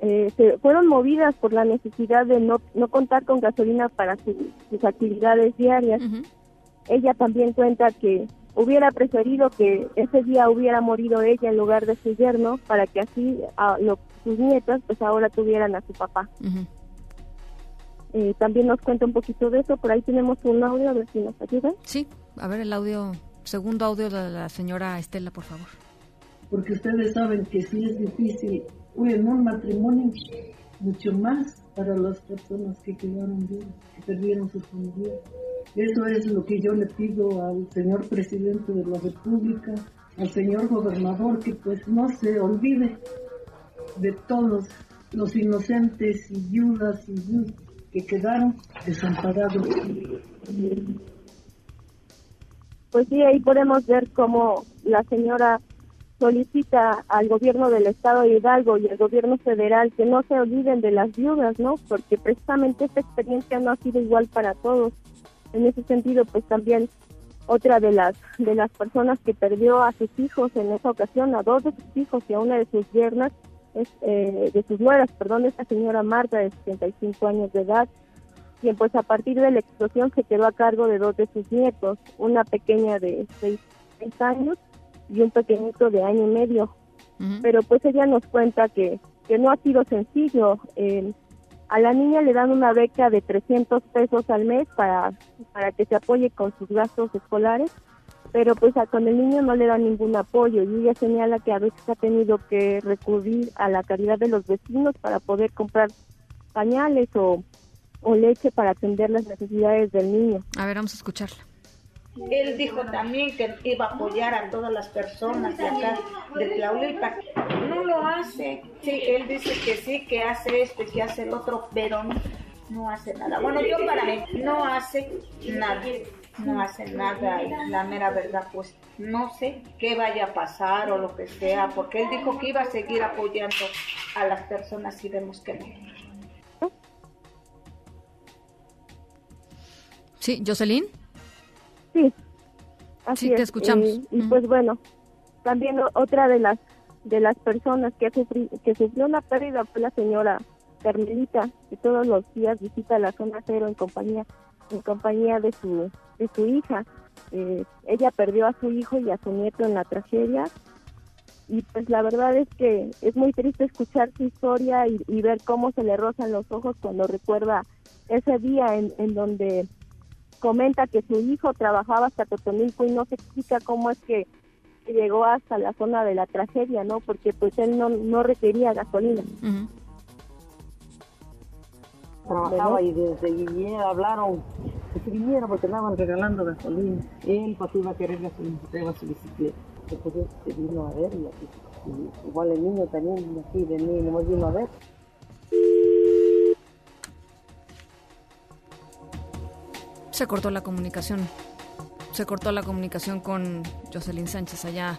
eh, se fueron movidas por la necesidad de no, no contar con gasolina para su- sus actividades diarias. Ella también cuenta que hubiera preferido que ese día hubiera morido ella en lugar de su yerno para que así a lo- sus nietas pues ahora tuvieran a su papá. Eh, también nos cuenta un poquito de eso, por ahí tenemos un audio, a ver si nos ayuda. Sí, a ver el audio, segundo audio de la señora Estela, por favor. porque ustedes saben que sí es difícil, uy, en un matrimonio, mucho más para las personas que quedaron vivas, que perdieron sus familias. Eso es lo que yo le pido al señor presidente de la República, al señor gobernador, que pues no se olvide de todos los inocentes y viudas y viudos que quedaron desamparados. Pues sí, ahí podemos ver cómo la señora solicita al gobierno del estado de Hidalgo y al gobierno federal que no se olviden de las viudas, ¿no? Porque precisamente esta experiencia no ha sido igual para todos. En ese sentido, pues también otra de las de las personas que perdió a sus hijos en esa ocasión, a dos de sus hijos y a una de sus yernas, eh, de sus nueras, perdón, esta señora Marta de 75 años de edad, quien pues a partir de la explosión se quedó a cargo de dos de sus nietos, una pequeña de seis, seis años y un pequeñito de año y medio. Pero pues ella nos cuenta que, que no ha sido sencillo. eh, a la niña le dan una beca de 300 pesos al mes para, para que se apoye con sus gastos escolares, pero pues a- con el niño no le dan ningún apoyo y ella señala que a veces ha tenido que recurrir a la caridad de los vecinos para poder comprar pañales o, o leche para atender las necesidades del niño. A ver, vamos a escucharla. Él dijo también que iba a apoyar a todas las personas de acá, de Tlaulilpa. No lo hace. Sí, él dice que sí, que hace esto y que hace el otro, pero no, hace nada. Bueno, yo para mí, no hace nada. No hace nada la mera verdad, pues no sé qué vaya a pasar o lo que sea, porque él dijo que iba a seguir apoyando a las personas y vemos que no. Sí, Jocelyn. Sí, así Sí, te es. escuchamos. Y pues bueno, también otra de las de las personas que, sufri- que sufrió una pérdida fue la señora Carmelita, que todos los días visita la zona cero en compañía en compañía de su de su hija. Eh, ella perdió a su hijo y a su nieto en la tragedia y pues la verdad es que es muy triste escuchar su historia y, y ver cómo se le rozan los ojos cuando recuerda ese día en, en donde comenta que su hijo trabajaba hasta Totonilco y no se explica cómo es que llegó hasta la zona de la tragedia, ¿no? Porque pues él no, no requería gasolina. Trabajaba y desde Guillén hablaron que se viniera porque andaban regalando gasolina. Él pues iba a querer gasolina, lleva su bicicleta. Entonces se vino a ver y, aquí- y igual el niño también aquí de mí, no vino a ver. Se cortó la comunicación. Se cortó la comunicación con Jocelyn Sánchez allá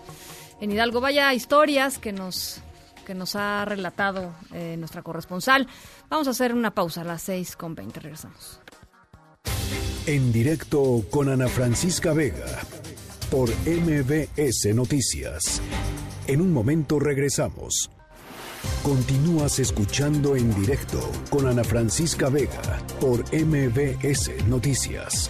en Hidalgo. Vaya historias que nos que nos ha relatado eh, nuestra corresponsal. Vamos a hacer una pausa a las 6 con 20. Regresamos. En directo con Ana Francisca Vega por MBS Noticias. En un momento regresamos. Continúas escuchando en directo con Ana Francisca Vega por MBS Noticias.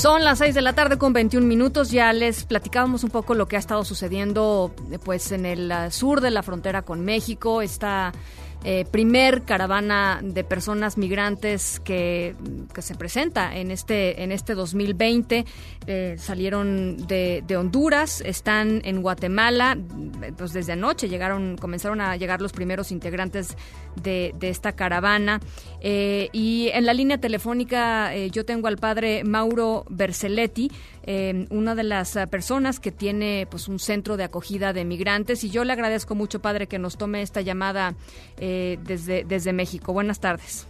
Son las 6 de la tarde con 21 minutos. Ya les platicábamos un poco lo que ha estado sucediendo eh, pues en el eh, sur de la frontera con México. Esta eh, primer caravana de personas migrantes que, que se presenta en este, en este 2020. Eh, salieron de, de Honduras, están en Guatemala. pues desde anoche llegaron, comenzaron a llegar los primeros integrantes de, de esta caravana. Eh, y en la línea telefónica eh, yo tengo al padre Mauro Berceletti, eh, una de las ah, personas que tiene pues un centro de acogida de migrantes. Y yo le agradezco mucho, padre, que nos tome esta llamada eh, desde, desde México. Buenas tardes.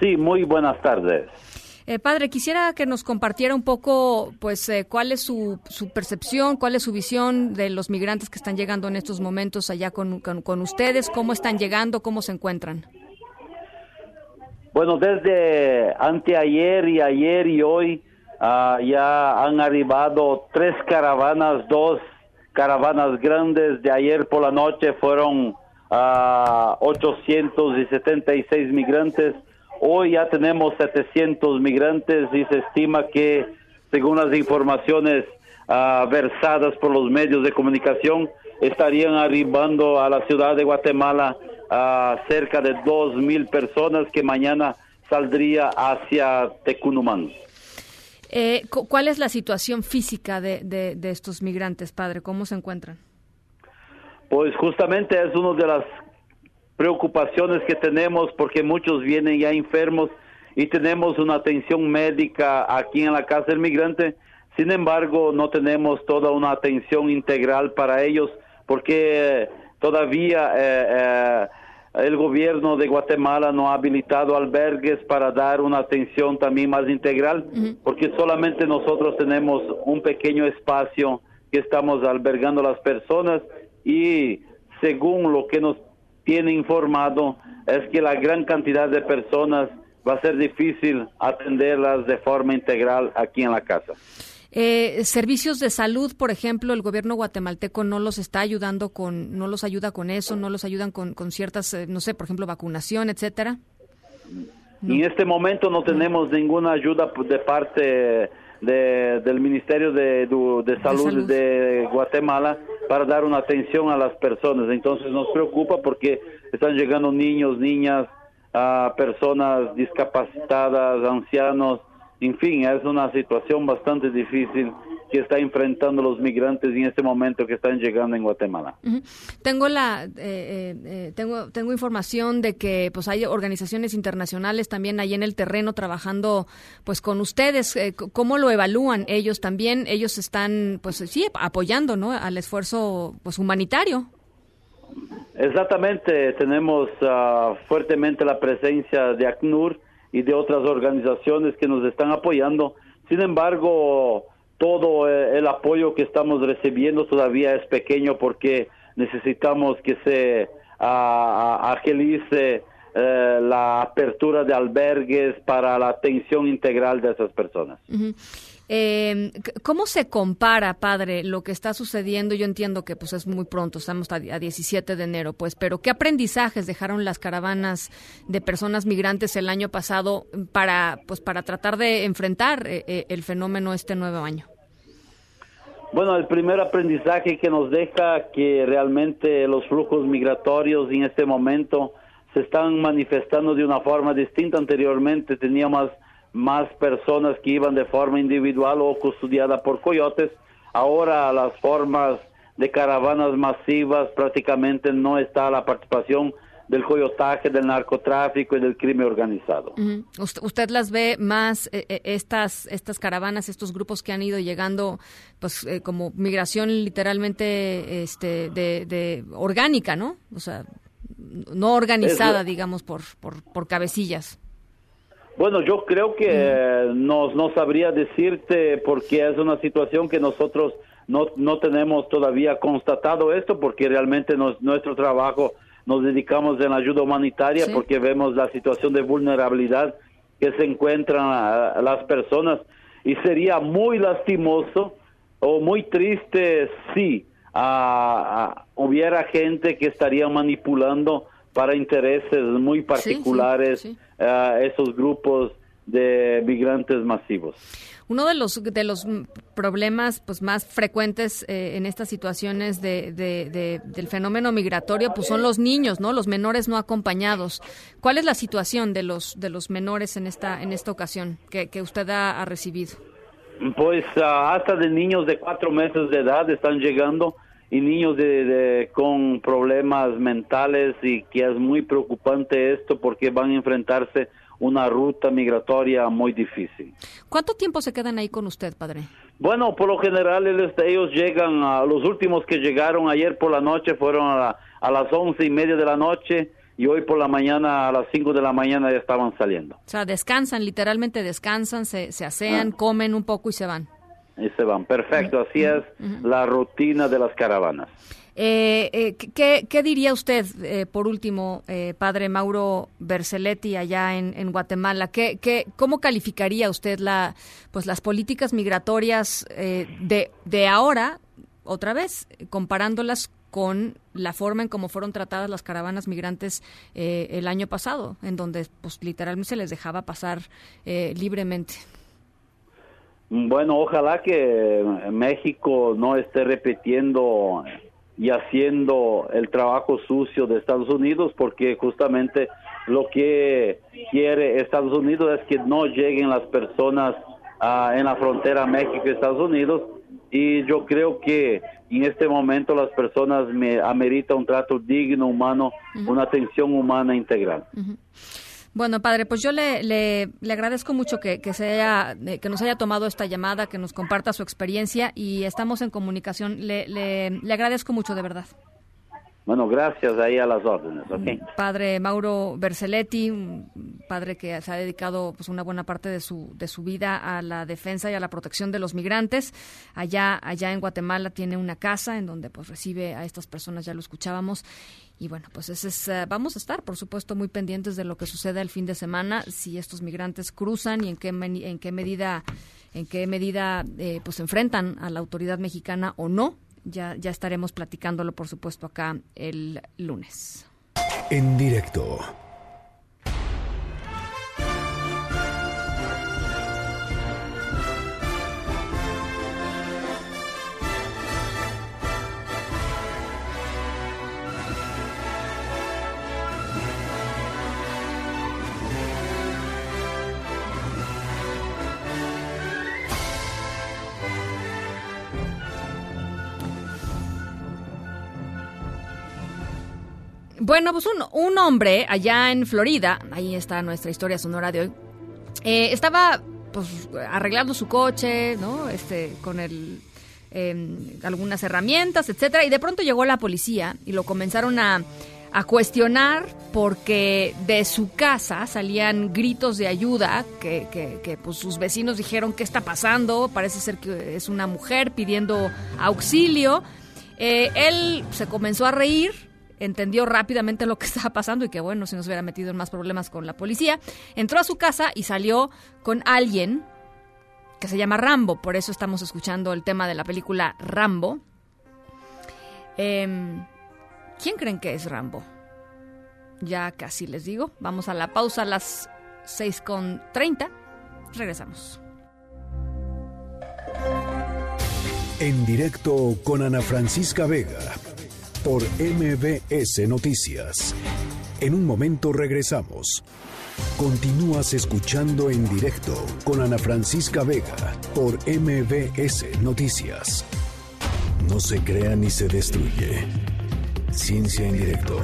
Sí, muy buenas tardes. Eh, padre, quisiera que nos compartiera un poco, pues, eh, cuál es su, su, percepción, cuál es su visión de los migrantes que están llegando en estos momentos allá con, con, con ustedes, cómo están llegando, cómo se encuentran. Bueno, desde anteayer y ayer y hoy uh, ya han arribado tres caravanas, dos caravanas grandes. De ayer por la noche fueron uh, 876 migrantes Hoy ya tenemos 700 migrantes y se estima que, según las informaciones uh, versadas por los medios de comunicación, estarían arribando a la ciudad de Guatemala uh, cerca de 2.000 personas que mañana saldría hacia Tecunumán. Eh, ¿Cuál es la situación física de, de, de estos migrantes, padre? ¿Cómo se encuentran? Pues justamente es una de las preocupaciones que tenemos porque muchos vienen ya enfermos y tenemos una atención médica aquí en la casa del migrante. Sin embargo, no tenemos toda una atención integral para ellos porque todavía eh, eh, el gobierno de Guatemala no ha habilitado albergues para dar una atención también más integral, uh -huh. porque solamente nosotros tenemos un pequeño espacio que estamos albergando a las personas y según lo que nos tiene informado es que la gran cantidad de personas va a ser difícil atenderlas de forma integral aquí en la casa. Eh, servicios de salud, por ejemplo, el gobierno guatemalteco no los está ayudando con, no los ayuda con eso, no los ayudan con, con ciertas, eh, no sé, por ejemplo, vacunación, etcétera. No. En este momento no tenemos ninguna ayuda de parte de, del Ministerio de, Salud de, Salud de Guatemala para dar una atención a las personas. Entonces nos preocupa porque están llegando niños, niñas, uh, personas discapacitadas, ancianos, en fin, es una situación bastante difícil que está enfrentando los migrantes en este momento que están llegando en Guatemala. Uh -huh. Tengo la eh, eh, tengo tengo información de que pues hay organizaciones internacionales también ahí en el terreno trabajando pues con ustedes. Eh, ¿Cómo lo evalúan ellos también? Ellos están pues sí apoyando no al esfuerzo pues humanitario. Exactamente, tenemos uh, fuertemente la presencia de ACNUR y de otras organizaciones que nos están apoyando. Sin embargo, todo el apoyo que estamos recibiendo todavía es pequeño porque necesitamos que se uh, agilice uh, la apertura de albergues para la atención integral de esas personas. Uh. Eh, ¿Cómo se compara, padre, lo que está sucediendo? Yo entiendo que pues es muy pronto, estamos a 17 de enero, pues, pero ¿qué aprendizajes dejaron las caravanas de personas migrantes el año pasado para, pues, para tratar de enfrentar eh, el fenómeno este nuevo año? Bueno, el primer aprendizaje que nos deja que realmente los flujos migratorios en este momento se están manifestando de una forma distinta. Anteriormente teníamos más personas que iban de forma individual o custodiada por coyotes. Ahora las formas de caravanas masivas prácticamente no está la participación del coyotaje, del narcotráfico y del crimen organizado. Uh -huh. ¿Usted las ve más eh, estas estas caravanas, estos grupos que han ido llegando, pues eh, como migración literalmente este de, de, orgánica, ¿no? O sea, no organizada, digamos, por, por por cabecillas. Bueno, yo creo que eh, no, no sabría decirte porque es una situación que nosotros no, no tenemos todavía constatado esto porque realmente nos, nuestro trabajo nos dedicamos en la ayuda humanitaria sí. porque vemos la situación de vulnerabilidad que se encuentran a, a las personas y sería muy lastimoso o muy triste si a, hubiera gente que estaría manipulando para intereses muy particulares sí. Uh, esos grupos de migrantes masivos. Uno de los de los problemas pues más frecuentes eh, en estas situaciones de, de, de, del fenómeno migratorio pues son los niños, ¿no? Los menores no acompañados. ¿Cuál es la situación de los de los menores en esta en esta ocasión que, que usted ha, ha, recibido? Pues uh, hasta de niños de cuatro meses de edad están llegando y niños de, de- con problemas mentales y que es muy preocupante esto porque van a enfrentarse una ruta migratoria muy difícil. ¿Cuánto tiempo se quedan ahí con usted, padre? Bueno, por lo general ellos, llegan, a, los últimos que llegaron ayer por la noche fueron a, la- a las once y media de la noche y hoy por la mañana a las cinco de la mañana ya estaban saliendo. O sea, descansan, literalmente descansan, se, se asean, Ah. comen un poco y se van. Y se van. Perfecto, así es la rutina de las caravanas. Eh, eh, ¿qué, qué diría usted, eh, por último, padre Mauro Berceletti, allá en, en Guatemala? ¿Qué, qué, ¿Cómo calificaría usted la, pues, las políticas migratorias de, de ahora, otra vez, comparándolas con la forma en cómo fueron tratadas las caravanas migrantes eh, el año pasado, en donde pues literalmente se les dejaba pasar eh, libremente? Bueno, ojalá que México no esté repitiendo y haciendo el trabajo sucio de Estados Unidos, porque justamente lo que quiere Estados Unidos es que no lleguen las personas en la frontera México-Estados Unidos. Y yo creo que en este momento las personas me ameritan un trato digno, humano, una atención humana integral. Bueno, padre, pues yo le, le, le agradezco mucho que, que, se haya, eh, que nos haya tomado esta llamada, que nos comparta su experiencia y estamos en comunicación. Le, le, le agradezco mucho, de verdad. Bueno, gracias ahí a las órdenes, ¿ok? Padre Mauro Berceletti, un padre que se ha dedicado pues una buena parte de su de su vida a la defensa y a la protección de los migrantes. Allá allá en Guatemala tiene una casa en donde pues recibe a estas personas, ya lo escuchábamos. Y bueno, pues ese es, uh, vamos a estar, por supuesto, muy pendientes de lo que suceda el fin de semana, si estos migrantes cruzan y en qué en qué medida en qué medida eh, pues enfrentan a la autoridad mexicana o no. Ya, ya estaremos platicándolo, por supuesto, acá el lunes. En directo. Bueno, pues un, un, hombre allá en Florida, ahí está nuestra historia sonora de hoy, eh, estaba pues arreglando su coche, ¿no? Este, con el, eh, algunas herramientas, etcétera, y de pronto llegó la policía y lo comenzaron a, a cuestionar porque de su casa salían gritos de ayuda que, que, que pues sus vecinos dijeron qué está pasando, parece ser que es una mujer pidiendo auxilio. Eh, él se comenzó a reír, entendió rápidamente lo que estaba pasando y que bueno, si nos hubiera metido en más problemas con la policía, entró a su casa y salió con alguien que se llama Rambo, por eso estamos escuchando el tema de la película Rambo. Eh, ¿Quién creen que es Rambo? Ya casi les digo, vamos a la pausa a las 6.30, regresamos. En directo con Ana Francisca Vega por MBS Noticias. En un momento regresamos. Continúas escuchando en directo con Ana Francisca Vega por MBS Noticias. No se crea ni se destruye. Ciencia en directo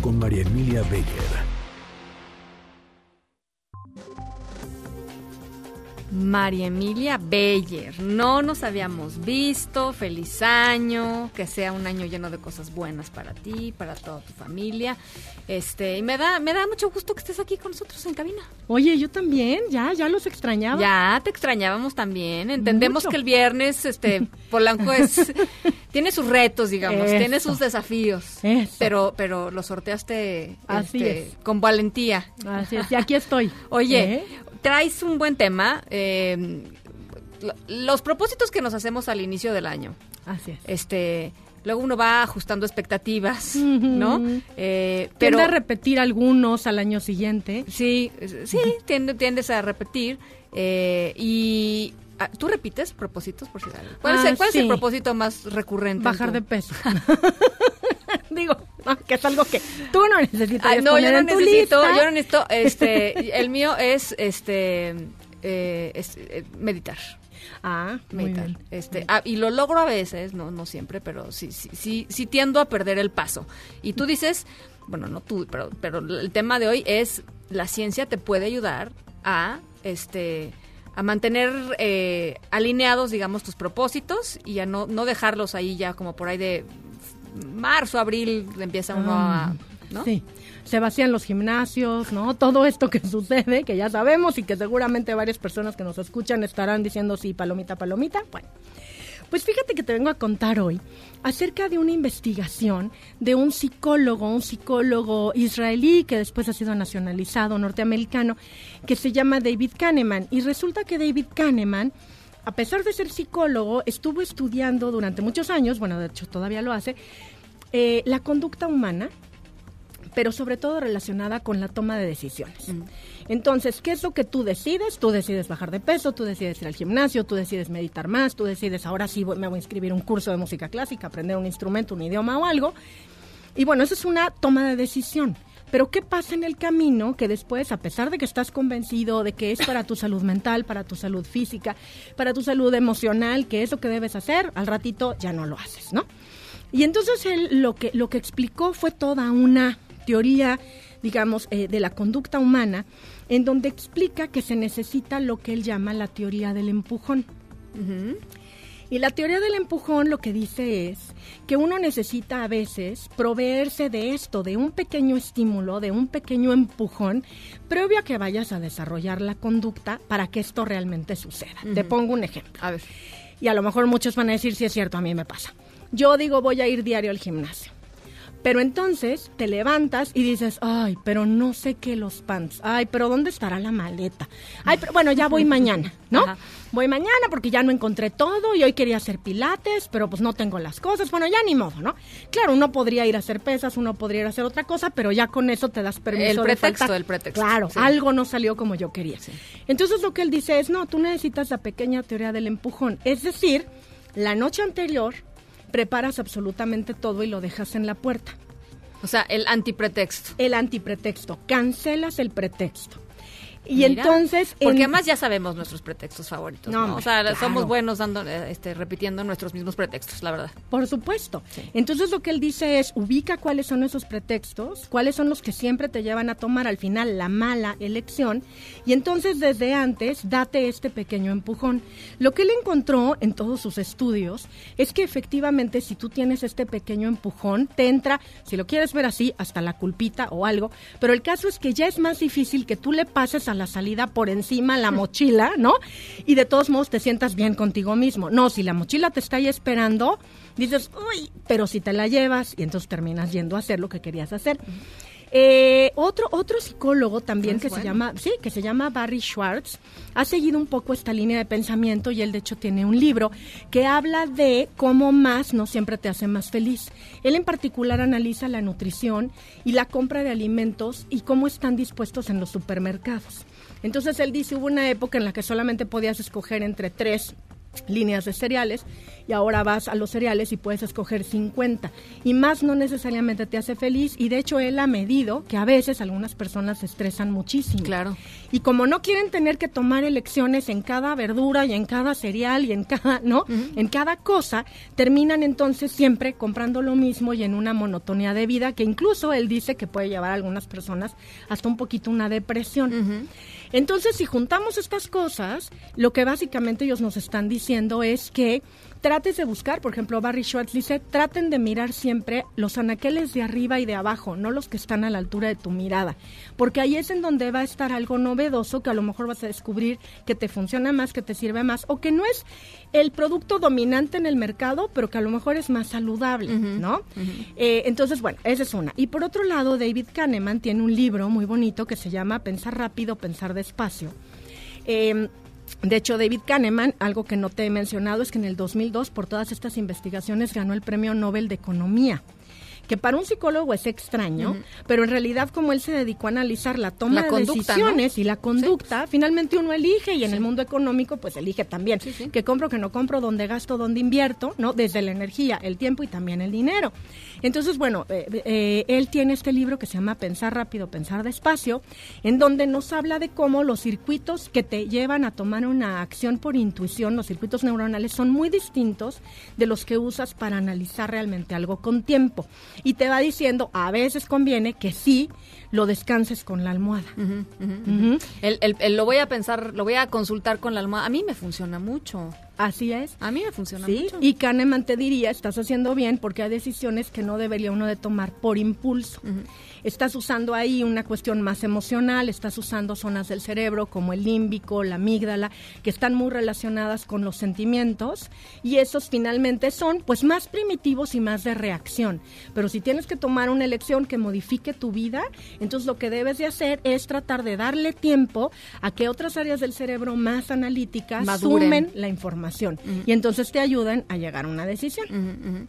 con María Emilia Beyer. María Emilia Beyer. No nos habíamos visto. Feliz año. Que sea un año lleno de cosas buenas para ti, para toda tu familia. Este, y me da, me da mucho gusto que estés aquí con nosotros en cabina. Oye, yo también, ya, ya los extrañaba. Ya, te extrañábamos también. Entendemos Mucho. que el viernes, este, Polanco es, tiene sus retos, digamos, Eso. tiene sus desafíos. Eso. Pero, pero lo sorteaste Así este, es. con valentía. Así es, y aquí estoy. Oye, ¿Eh? Traes un buen tema. Eh, los propósitos que nos hacemos al inicio del año. Así es. Este, luego uno va ajustando expectativas, uh -huh. ¿no? Eh, pero Tiende a repetir algunos al año siguiente. Sí, sí, tiende, tiendes a repetir. Eh, y ah, ¿Tú repites propósitos? Por si ¿Cuál, ah, es, el, ¿cuál sí. es el propósito más recurrente? Bajar de peso. Digo, no, que es algo que tú no necesitas. Ah, no, yo no necesito, yo no necesito, este, el mío es, este, eh, es, eh, meditar. Ah, meditar. Este, ah, y lo logro a veces, no, no siempre, pero sí, sí, sí, sí tiendo a perder el paso. Y tú dices, bueno, no tú, pero, pero el tema de hoy es la ciencia te puede ayudar a, este, a mantener eh, alineados, digamos, tus propósitos y a no, no dejarlos ahí ya como por ahí de marzo, abril, empieza uno a, ¿no? Sí, se vacían los gimnasios, ¿no? Todo esto que sucede, que ya sabemos y que seguramente varias personas que nos escuchan estarán diciendo sí, palomita, palomita. Bueno, pues fíjate que te vengo a contar hoy acerca de una investigación de un psicólogo, un psicólogo israelí que después ha sido nacionalizado norteamericano, que se llama David Kahneman. Y resulta que David Kahneman, a pesar de ser psicólogo, estuvo estudiando durante muchos años, bueno, de hecho todavía lo hace, eh, la conducta humana, pero sobre todo relacionada con la toma de decisiones. Entonces, ¿qué es lo que tú decides? Tú decides bajar de peso, tú decides ir al gimnasio, tú decides meditar más, tú decides ahora sí voy- me voy a inscribir un curso de música clásica, aprender un instrumento, un idioma o algo. Y bueno, eso es una toma de decisión. Pero ¿qué pasa en el camino que después, a pesar de que estás convencido de que es para tu salud mental, para tu salud física, para tu salud emocional, que es lo que debes hacer, al ratito ya no lo haces, ¿no? Y entonces él lo que, lo que explicó fue toda una teoría, digamos, eh, de la conducta humana, en donde explica que se necesita lo que él llama la teoría del empujón. Y la teoría del empujón lo que dice es que uno necesita a veces proveerse de esto, de un pequeño estímulo, de un pequeño empujón, previo a que vayas a desarrollar la conducta para que esto realmente suceda. Te pongo un ejemplo. A ver. Y a lo mejor muchos van a decir si es cierto, a mí me pasa. Yo digo voy a ir diario al gimnasio. Pero entonces te levantas y dices, ay, pero no sé qué los pants. Ay, pero ¿dónde estará la maleta? Ay, pero bueno, ya voy mañana, ¿no? Voy mañana porque ya no encontré todo y hoy quería hacer pilates, pero pues no tengo las cosas. Bueno, ya ni modo, ¿no? Claro, uno podría ir a hacer pesas, uno podría ir a hacer otra cosa, pero ya con eso te das permiso El pretexto, el pretexto, Claro, sí. algo no salió como yo quería. Entonces lo que él dice es, no, tú necesitas la pequeña teoría del empujón. Es decir, la noche anterior preparas absolutamente todo y lo dejas en la puerta. O sea, el antipretexto. El antipretexto. Cancelas el pretexto. Y Mira, entonces... Porque en- además ya sabemos nuestros pretextos favoritos. No, O sea, claro. somos buenos dando, este, repitiendo nuestros mismos pretextos, la verdad. Por supuesto. Entonces lo que él dice es, ubica cuáles son esos pretextos, cuáles son los que siempre te llevan a tomar al final la mala elección, y entonces desde antes date este pequeño empujón. Lo que él encontró en todos sus estudios es que efectivamente si tú tienes este pequeño empujón, te entra, si lo quieres ver así, hasta la culpita o algo, pero el caso es que ya es más difícil que tú le pases a la salida por encima la mochila, ¿no? Y de todos modos te sientas bien contigo mismo. No, si la mochila te está ahí esperando, dices, uy, pero si te la llevas y entonces terminas yendo a hacer lo que querías hacer. Eh, otro, otro psicólogo también Ah, es que se llama, sí, que se llama Barry Schwartz, ha seguido un poco esta línea de pensamiento y él de hecho tiene un libro que habla de cómo más no siempre te hace más feliz. Él en particular analiza la nutrición y la compra de alimentos y cómo están dispuestos en los supermercados. Entonces él dice, hubo una época en la que solamente podías escoger entre tres líneas de cereales y ahora vas a los cereales y puedes escoger 50 y más no necesariamente te hace feliz y de hecho él ha medido que a veces algunas personas se estresan muchísimo. Claro. Y como no quieren tener que tomar elecciones en cada verdura y en cada cereal y en cada, ¿no? En cada cosa, terminan entonces siempre comprando lo mismo y en una monotonía de vida que incluso él dice que puede llevar a algunas personas hasta un poquito una depresión. Entonces, si juntamos estas cosas, lo que básicamente ellos nos están diciendo es que trates de buscar, por ejemplo, Barry Schwartz dice, traten de mirar siempre los anaqueles de arriba y de abajo, no los que están a la altura de tu mirada, porque ahí es en donde va a estar algo novedoso que a lo mejor vas a descubrir que te funciona más, que te sirve más, o que no es el producto dominante en el mercado, pero que a lo mejor es más saludable, ¿no? Eh, entonces, bueno, esa es una. Y por otro lado, David Kahneman tiene un libro muy bonito que se llama Pensar rápido, pensar despacio. Eh, de hecho, David Kahneman, algo que no te he mencionado, es que en el 2002, por todas estas investigaciones, ganó el Premio Nobel de Economía que para un psicólogo es extraño, pero en realidad como él se dedicó a analizar la toma La de decisiones y la conducta, finalmente uno elige y en el mundo económico pues elige también que compro, que no compro, dónde gasto, dónde invierto, ¿no? Desde la energía, el tiempo y también el dinero. Entonces, bueno, eh, eh, él tiene este libro que se llama Pensar rápido, pensar despacio, en donde nos habla de cómo los circuitos que te llevan a tomar una acción por intuición, los circuitos neuronales, son muy distintos de los que usas para analizar realmente algo con tiempo. Y te va diciendo, a veces conviene que sí lo descanses con la almohada. El- el- el lo voy a pensar, lo voy a consultar con la almohada. A mí me funciona mucho. Así es. A mí me funciona Sí, mucho. y Kahneman te diría, estás haciendo bien porque hay decisiones que no debería uno de tomar por impulso. Estás usando ahí una cuestión más emocional, estás usando zonas del cerebro como el límbico, la amígdala, que están muy relacionadas con los sentimientos y esos finalmente son pues más primitivos y más de reacción. Pero si tienes que tomar una elección que modifique tu vida, entonces lo que debes de hacer es tratar de darle tiempo a que otras áreas del cerebro más analíticas Maduren. sumen la información y entonces te ayudan a llegar a una decisión.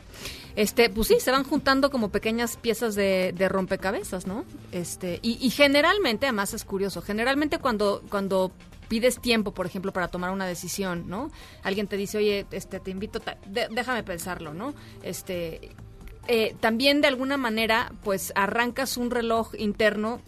Este, pues sí, se van juntando como pequeñas piezas de, de rompecabezas, ¿no? Este, y, y generalmente, además es curioso, generalmente cuando, cuando pides tiempo, por ejemplo, para tomar una decisión, ¿no? Alguien te dice, oye, este, te invito, déjame pensarlo, ¿no? Este, eh, también de alguna manera, pues arrancas un reloj interno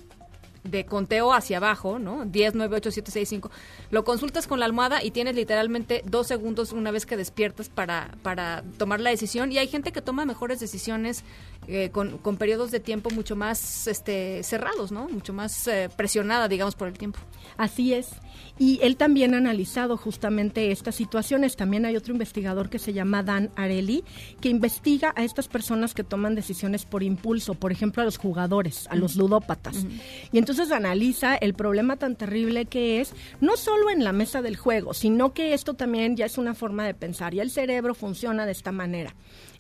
de conteo hacia abajo, ¿no? 10, 9, 8, 7, 6, 5. Lo consultas con la almohada y tienes literalmente dos segundos una vez que despiertas para, para tomar la decisión. Y hay gente que toma mejores decisiones eh, con, con periodos de tiempo mucho más este, cerrados, ¿no? Mucho más eh, presionada, digamos, por el tiempo. Así es. Y él también ha analizado justamente estas situaciones. También hay otro investigador que se llama Dan Areli, que investiga a estas personas que toman decisiones por impulso, por ejemplo, a los jugadores, a los ludópatas. Y entonces analiza el problema tan terrible que es, no solo en la mesa del juego, sino que esto también ya es una forma de pensar. Y el cerebro funciona de esta manera.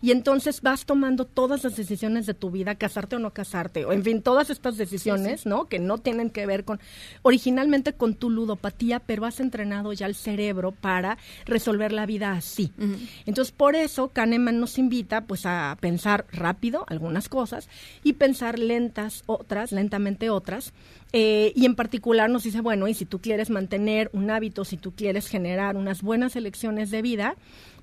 Y entonces vas tomando todas las decisiones de tu vida, casarte o no casarte, o en fin, todas estas decisiones, ¿no? Que no tienen que ver con, originalmente con tu ludopatía, pero has entrenado ya el cerebro para resolver la vida así. Entonces, por eso Kahneman nos invita pues a pensar rápido algunas cosas y pensar lentas otras, lentamente otras. Eh, y en particular nos dice, bueno, y si tú quieres mantener un hábito, si tú quieres generar unas buenas elecciones de vida,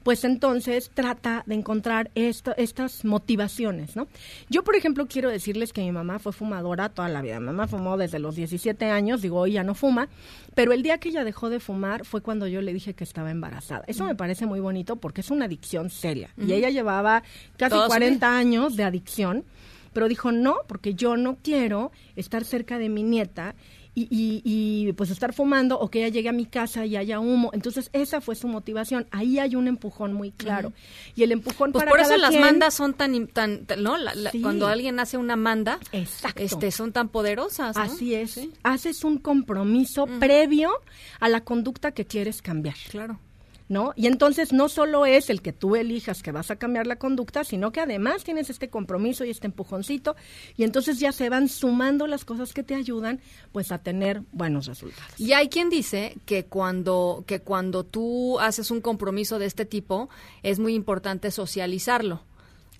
pues entonces trata de encontrar esto, estas motivaciones, ¿no? Yo, por ejemplo, quiero decirles que mi mamá fue fumadora toda la vida. Mi mamá fumó desde los 17 años, digo, hoy ya no fuma, pero el día que ella dejó de fumar fue cuando yo le dije que estaba embarazada. Eso me parece muy bonito porque es una adicción seria. Y ella llevaba casi Toda su 40 años de adicción, pero dijo, no, porque yo no quiero estar cerca de mi nieta y, y- y, pues estar fumando o que ella llegue a mi casa y haya humo. Entonces esa fue su motivación. Ahí hay un empujón muy claro. Y el empujón Pues para por eso las quien- mandas son tan, tan, tan- ¿no? La- la- Sí. Cuando alguien hace una manda, este, son tan poderosas, ¿no? Así es. Haces un compromiso previo a la conducta que quieres cambiar. Claro. ¿No? Y entonces no solo es el que tú elijas que vas a cambiar la conducta, sino que además tienes este compromiso y este empujoncito y entonces ya se van sumando las cosas que te ayudan pues a tener buenos resultados. Y hay quien dice que cuando, que cuando tú haces un compromiso de este tipo, es muy importante socializarlo.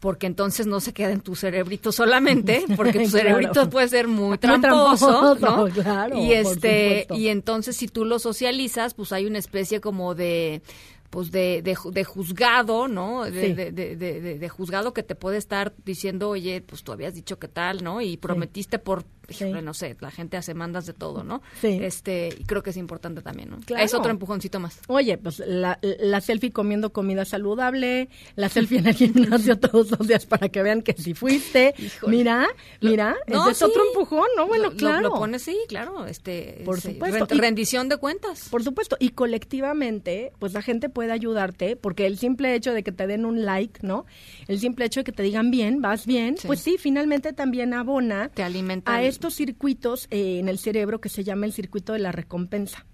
Porque entonces no se queda en tu cerebrito solamente, porque tu Claro. cerebrito puede ser muy Muy tramposo, ¿no? claro, y este, y entonces si tú lo socializas, pues hay una especie como de pues de, de, de juzgado, ¿no? De, Sí. de juzgado que te puede estar diciendo, oye, pues tú habías dicho que tal, ¿no? Y prometiste por, híjole, no sé, la gente hace mandas de todo, ¿no? Sí. Este, y creo que es importante también, ¿no? Claro. Es otro empujoncito más. Oye, pues la, la selfie comiendo comida saludable, la selfie en el gimnasio todos los días para que vean que si fuiste. Mira, mira, No, es sí. otro empujón, ¿no? Bueno, Lo- lo- claro. Lo, pones, sí, claro, este, Por sí, supuesto. rendición de cuentas. Por supuesto, y colectivamente, pues la gente puede ayudarte, porque el simple hecho de que te den un like, ¿no? El simple hecho de que te digan bien, vas bien, pues sí, finalmente también abona Te alimenta. a estos circuitos eh, en el cerebro que se llama el circuito de la recompensa.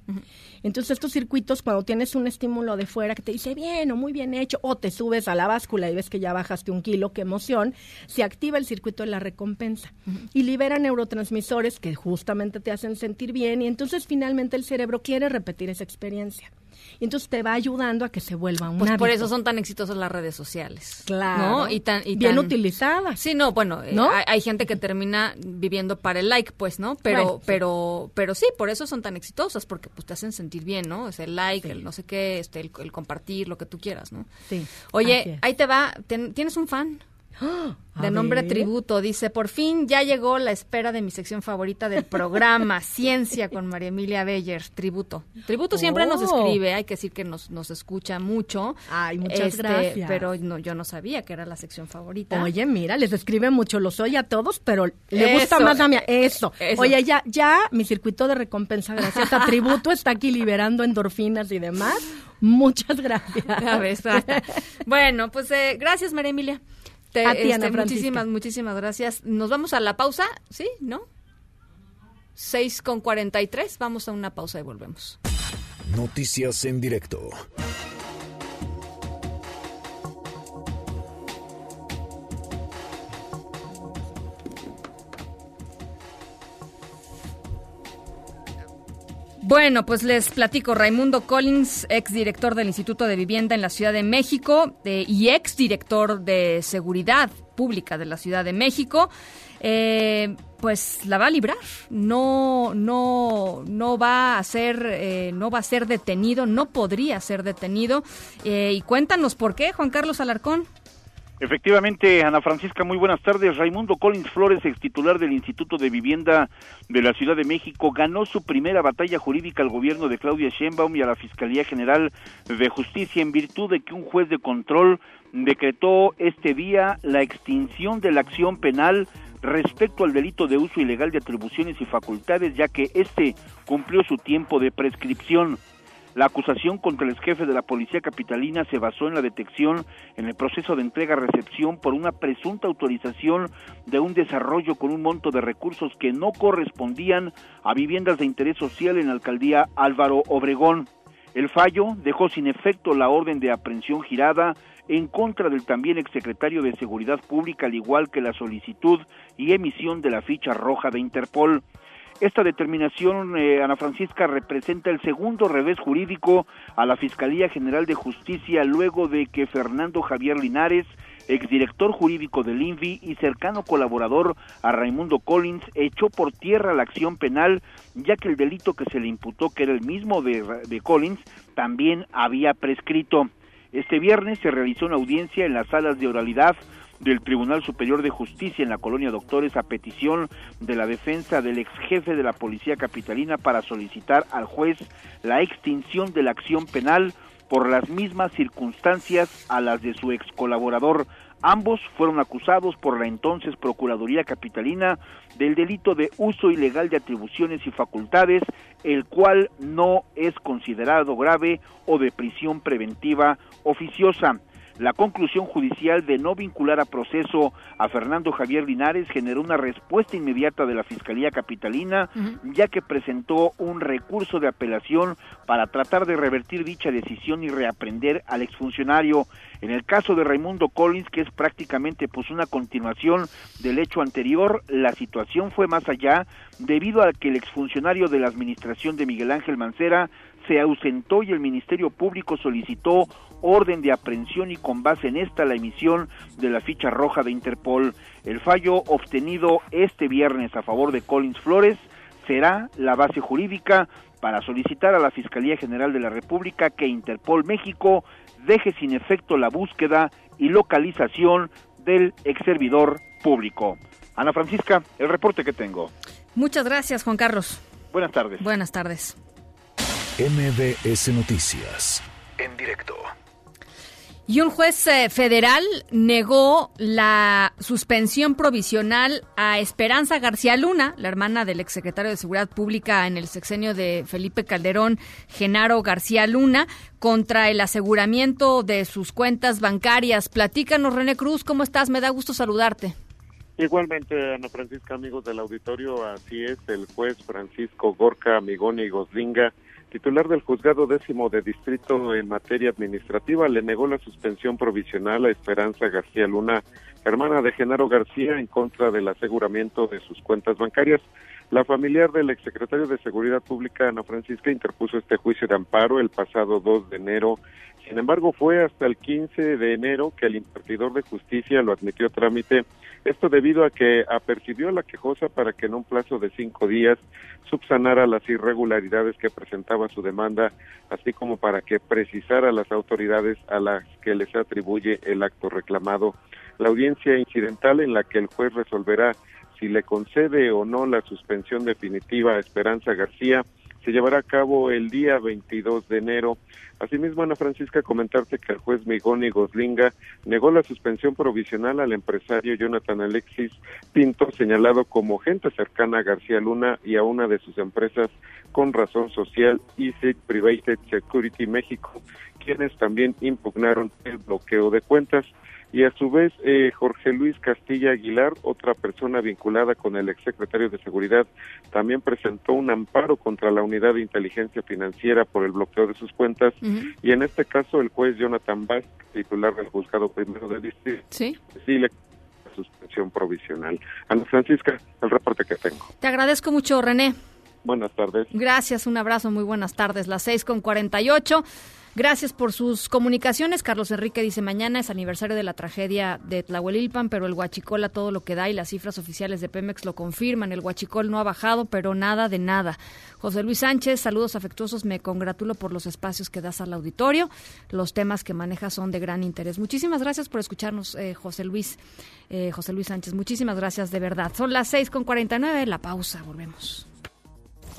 Entonces estos circuitos cuando tienes un estímulo de fuera que te dice bien o muy bien hecho o te subes a la báscula y ves que ya bajaste un kilo, qué emoción, se activa el circuito de la recompensa y libera neurotransmisores que justamente te hacen sentir bien y entonces finalmente el cerebro quiere repetir esa experiencia. Y entonces te va ayudando a que se vuelva un Pues por eso son tan exitosas las redes sociales. Claro. ¿no? Y tan, y Bien tan- utilizadas. Sí, no, bueno, eh, ¿No? hay, hay gente que termina viviendo para el like, pues, ¿no? Pero, Bueno, sí. pero, pero sí, por eso son tan exitosas, porque pues te hacen sentir bien, ¿no? Es el like, el no sé qué, este, el, el compartir, lo que tú quieras, ¿no? Sí. Oye, ahí te va, ten- ¿tienes un fan? De nombre ver. Tributo, dice, por fin ya llegó la espera de mi sección favorita del programa, Ciencia con María Emilia Beyer, Tributo. Tributo siempre nos Oh. escribe, hay que decir que nos, nos escucha mucho. Ay, muchas Este, gracias. Pero no, yo no sabía que era la sección favorita. Oye, mira, les escribe mucho, los oye a todos, pero le gusta más a mí. Eso. eso. Oye, ya, ya mi circuito de recompensa, gracias a Tributo, está aquí liberando endorfinas y demás. Muchas gracias. Bueno, pues eh, gracias, María Emilia. Te- A ti, este, muchísimas, muchísimas gracias. Nos vamos a la pausa, ¿sí? ¿No? 6 con 43. Vamos a una pausa y volvemos. Noticias en directo. Bueno, pues les platico. Raimundo Collins, exdirector del Instituto de Vivienda en la Ciudad de México eh, y exdirector de Seguridad Pública de la Ciudad de México, eh, pues la va a librar. No, no, no va a ser, eh, no va a ser detenido, no podría ser detenido. Eh, y cuéntanos por qué, Juan Carlos Alarcón. Efectivamente, Ana Francisca, muy buenas tardes. Raimundo Collins Flores, ex titular del Instituto de Vivienda de la Ciudad de México, ganó su primera batalla jurídica al gobierno de Claudia Sheinbaum y a la Fiscalía General de Justicia en virtud de que un juez de control decretó este día la extinción de la acción penal respecto al delito de uso ilegal de atribuciones y facultades, ya que este cumplió su tiempo de prescripción. La acusación contra el jefe de la policía capitalina se basó en la detección en el proceso de entrega-recepción por una presunta autorización de un desarrollo con un monto de recursos que no correspondían a viviendas de interés social en la alcaldía Álvaro Obregón. El fallo dejó sin efecto la orden de aprehensión girada en contra del también exsecretario de Seguridad Pública, al igual que la solicitud y emisión de la ficha roja de Interpol. Esta determinación, eh, Ana Francisca, representa el segundo revés jurídico a la Fiscalía General de Justicia luego de que Fernando Javier Linares, exdirector jurídico del INVI y cercano colaborador a Raimundo Collins, echó por tierra la acción penal, ya que el delito que se le imputó, que era el mismo de, de Collins, también había prescrito. Este viernes se realizó una audiencia en las salas de oralidad del Tribunal Superior de Justicia en la colonia Doctores a petición de la defensa del ex jefe de la Policía Capitalina para solicitar al juez la extinción de la acción penal por las mismas circunstancias a las de su ex colaborador. Ambos fueron acusados por la entonces Procuraduría Capitalina del delito de uso ilegal de atribuciones y facultades, el cual no es considerado grave o de prisión preventiva oficiosa. La conclusión judicial de no vincular a proceso a Fernando Javier Linares generó una respuesta inmediata de la Fiscalía Capitalina, ya que presentó un recurso de apelación para tratar de revertir dicha decisión y reaprender al exfuncionario. En el caso de Raimundo Collins, que es prácticamente pues una continuación del hecho anterior, la situación fue más allá debido a que el exfuncionario de la administración de Miguel Ángel Mancera se ausentó y el Ministerio Público solicitó orden de aprehensión y con base en esta la emisión de la ficha roja de Interpol. El fallo obtenido este viernes a favor de Collins Flores será la base jurídica para solicitar a la Fiscalía General de la República que Interpol México deje sin efecto la búsqueda y localización del exservidor público. Ana Francisca, el reporte que tengo. Muchas gracias, Juan Carlos. Buenas tardes. Buenas tardes. MBS Noticias. En directo. Y un juez eh, federal negó la suspensión provisional a Esperanza García Luna, la hermana del exsecretario de Seguridad Pública en el sexenio de Felipe Calderón, Genaro García Luna, contra el aseguramiento de sus cuentas bancarias. Platícanos, René Cruz, ¿cómo estás? Me da gusto saludarte. Igualmente, Ana Francisca, amigos del auditorio, así es, el juez Francisco Gorka Amigoni Goslinga titular del juzgado décimo de distrito en materia administrativa, le negó la suspensión provisional a Esperanza García Luna, hermana de Genaro García, en contra del aseguramiento de sus cuentas bancarias. La familiar del exsecretario de Seguridad Pública, Ana Francisca, interpuso este juicio de amparo el pasado 2 de enero. Sin embargo, fue hasta el 15 de enero que el impartidor de justicia lo admitió a trámite. Esto debido a que apercibió la quejosa para que en un plazo de cinco días subsanara las irregularidades que presentaba su demanda, así como para que precisara a las autoridades a las que les atribuye el acto reclamado. La audiencia incidental en la que el juez resolverá si le concede o no la suspensión definitiva a Esperanza García se llevará a cabo el día 22 de enero. Asimismo, Ana Francisca, comentarte que el juez Migoni Goslinga negó la suspensión provisional al empresario Jonathan Alexis Pinto, señalado como gente cercana a García Luna y a una de sus empresas con razón social, ISIC Private Security México, quienes también impugnaron el bloqueo de cuentas y a su vez eh, Jorge Luis Castilla Aguilar, otra persona vinculada con el exsecretario de Seguridad, también presentó un amparo contra la Unidad de Inteligencia Financiera por el bloqueo de sus cuentas y en este caso el juez Jonathan Bass, titular del juzgado primero de distrito, sí, sí le suspensión provisional. Ana Francisca, el reporte que tengo. Te agradezco mucho, René. Buenas tardes. Gracias, un abrazo, muy buenas tardes. Las seis con cuarenta y ocho. Gracias por sus comunicaciones. Carlos Enrique dice, mañana es aniversario de la tragedia de Tlahuelilpan, pero el huachicol a todo lo que da y las cifras oficiales de Pemex lo confirman. El huachicol no ha bajado, pero nada de nada. José Luis Sánchez, saludos afectuosos. Me congratulo por los espacios que das al auditorio. Los temas que manejas son de gran interés. Muchísimas gracias por escucharnos, eh, José Luis. Eh, José Luis Sánchez, muchísimas gracias de verdad. Son las seis con cuarenta nueve. La pausa, volvemos.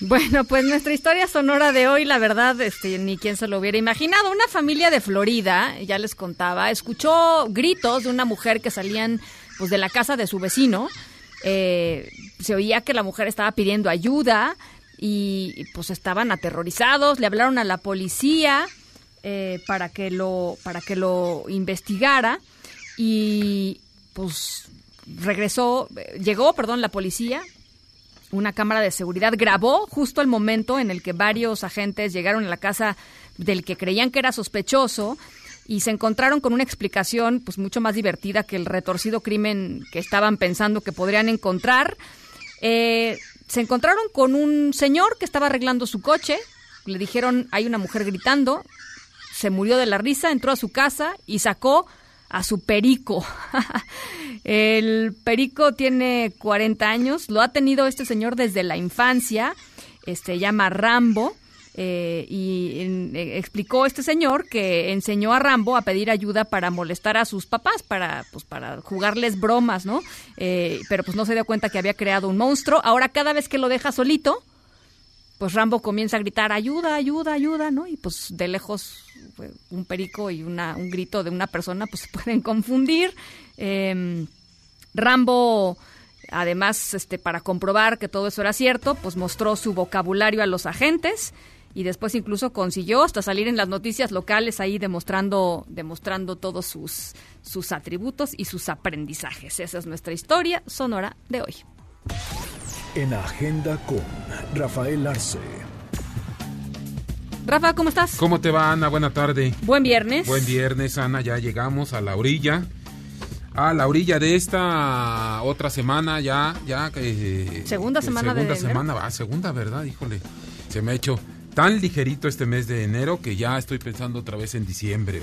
Bueno, pues nuestra historia sonora de hoy, la verdad, este, ni quien se lo hubiera imaginado. Una familia de Florida, ya les contaba, escuchó gritos de una mujer que salían pues de la casa de su vecino. Eh, se oía que la mujer estaba pidiendo ayuda y pues estaban aterrorizados. Le hablaron a la policía eh, para que lo para que lo investigara y pues regresó, llegó, perdón, la policía, una cámara de seguridad grabó justo el momento en el que varios agentes llegaron a la casa del que creían que era sospechoso y se encontraron con una explicación pues mucho más divertida que el retorcido crimen que estaban pensando que podrían encontrar. Eh, se encontraron con un señor que estaba arreglando su coche, le dijeron hay una mujer gritando, se murió de la risa, entró a su casa y sacó a su perico. el perico tiene 40 años, lo ha tenido este señor desde la infancia, este llama Rambo. Eh, y eh, explicó este señor que enseñó a Rambo a pedir ayuda para molestar a sus papás, para, pues, para jugarles bromas, ¿no? Eh, pero pues no se dio cuenta que había creado un monstruo. Ahora cada vez que lo deja solito, pues Rambo comienza a gritar ayuda, ayuda, ayuda, ¿no? Y pues de lejos un perico y una, un grito de una persona pues se pueden confundir. Em, Rambo, además, este, para comprobar que todo eso era cierto, pues mostró su vocabulario a los agentes y después incluso consiguió hasta salir en las noticias locales ahí demostrando, demostrando todos sus, sus atributos y sus aprendizajes. Esa es nuestra historia sonora de hoy. En Agenda con Rafael Arce. Rafa, ¿cómo estás? ¿Cómo te va, Ana? Buena tarde. Buen viernes. Buen viernes, Ana. Ya llegamos a la orilla. A la orilla de esta otra semana, ya, ya. Eh, segunda semana segunda semana, va, segunda, ¿verdad? Híjole, se me ha hecho tan ligerito este mes de enero que ya estoy pensando otra vez en diciembre.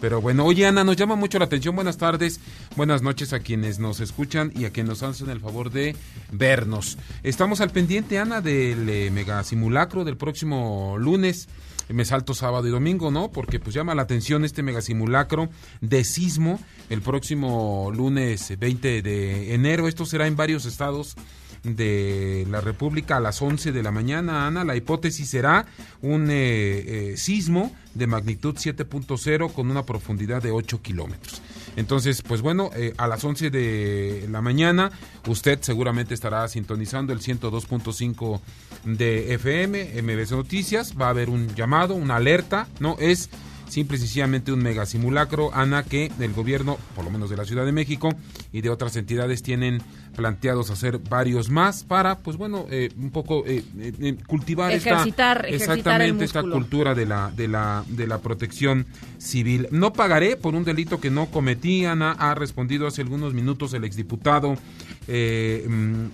Pero bueno, oye Ana, nos llama mucho la atención. Buenas tardes, buenas noches a quienes nos escuchan y a quienes nos hacen el favor de vernos. Estamos al pendiente, Ana, del eh, mega simulacro del próximo lunes. Me salto sábado y domingo, ¿no? Porque pues llama la atención este mega simulacro de sismo el próximo lunes 20 de enero. Esto será en varios estados de la República a las 11 de la mañana, Ana. La hipótesis será un eh, eh, sismo de magnitud 7.0 con una profundidad de 8 kilómetros. Entonces, pues bueno, eh, a las 11 de la mañana usted seguramente estará sintonizando el 102.5 de FM, MBC Noticias. Va a haber un llamado, una alerta, ¿no? Es simple y sencillamente un mega simulacro, Ana, que el gobierno, por lo menos de la Ciudad de México y de otras entidades tienen planteados hacer varios más para, pues bueno, eh, un poco eh, eh, cultivar ejercitar, esta, exactamente esta cultura de la, de la, de la protección civil. No pagaré por un delito que no cometí, Ana, ha respondido hace algunos minutos el exdiputado mm,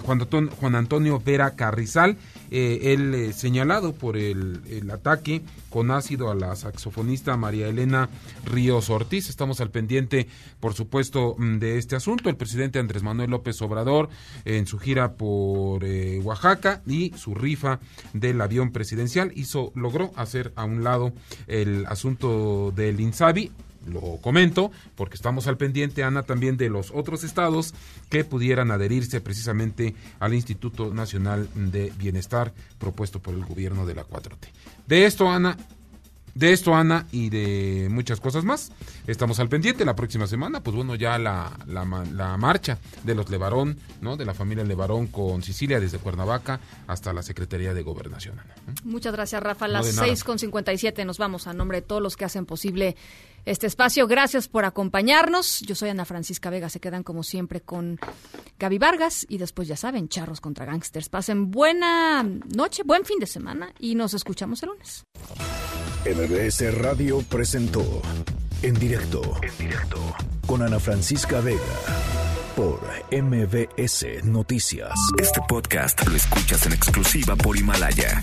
Juan, Antonio, Juan Antonio Vera Carrizal, él señalado por el, el ataque con ácido a la saxofonista María Elena Ríos Ortiz. Estamos al pendiente, por supuesto, mm, de este asunto. El presidente Andrés Manuel López Obrador en su gira por eh, Oaxaca y su rifa del avión presidencial hizo logró hacer a un lado el asunto del Insabi lo comento porque estamos al pendiente, Ana, también de los otros estados que pudieran adherirse precisamente al Instituto Nacional de Bienestar propuesto por el gobierno de la 4T. De esto, Ana, de esto, Ana, y de muchas cosas más, estamos al pendiente. La próxima semana, pues bueno, ya la, la, marcha de los Levarón, ¿no? De la familia Levarón con Sicilia desde Cuernavaca hasta la Secretaría de Gobernación, Ana. Muchas gracias, Rafa. Las seis con siete nos vamos a nombre de todos los que hacen posible este espacio. Gracias por acompañarnos. Yo soy Ana Francisca Vega. Se quedan como siempre con Gaby Vargas y después ya saben, charros contra gangsters. Pasen buena noche, buen fin de semana y nos escuchamos el lunes. MBS Radio presentó en directo, en directo con Ana Francisca Vega por MBS Noticias. Este podcast lo escuchas en exclusiva por Himalaya.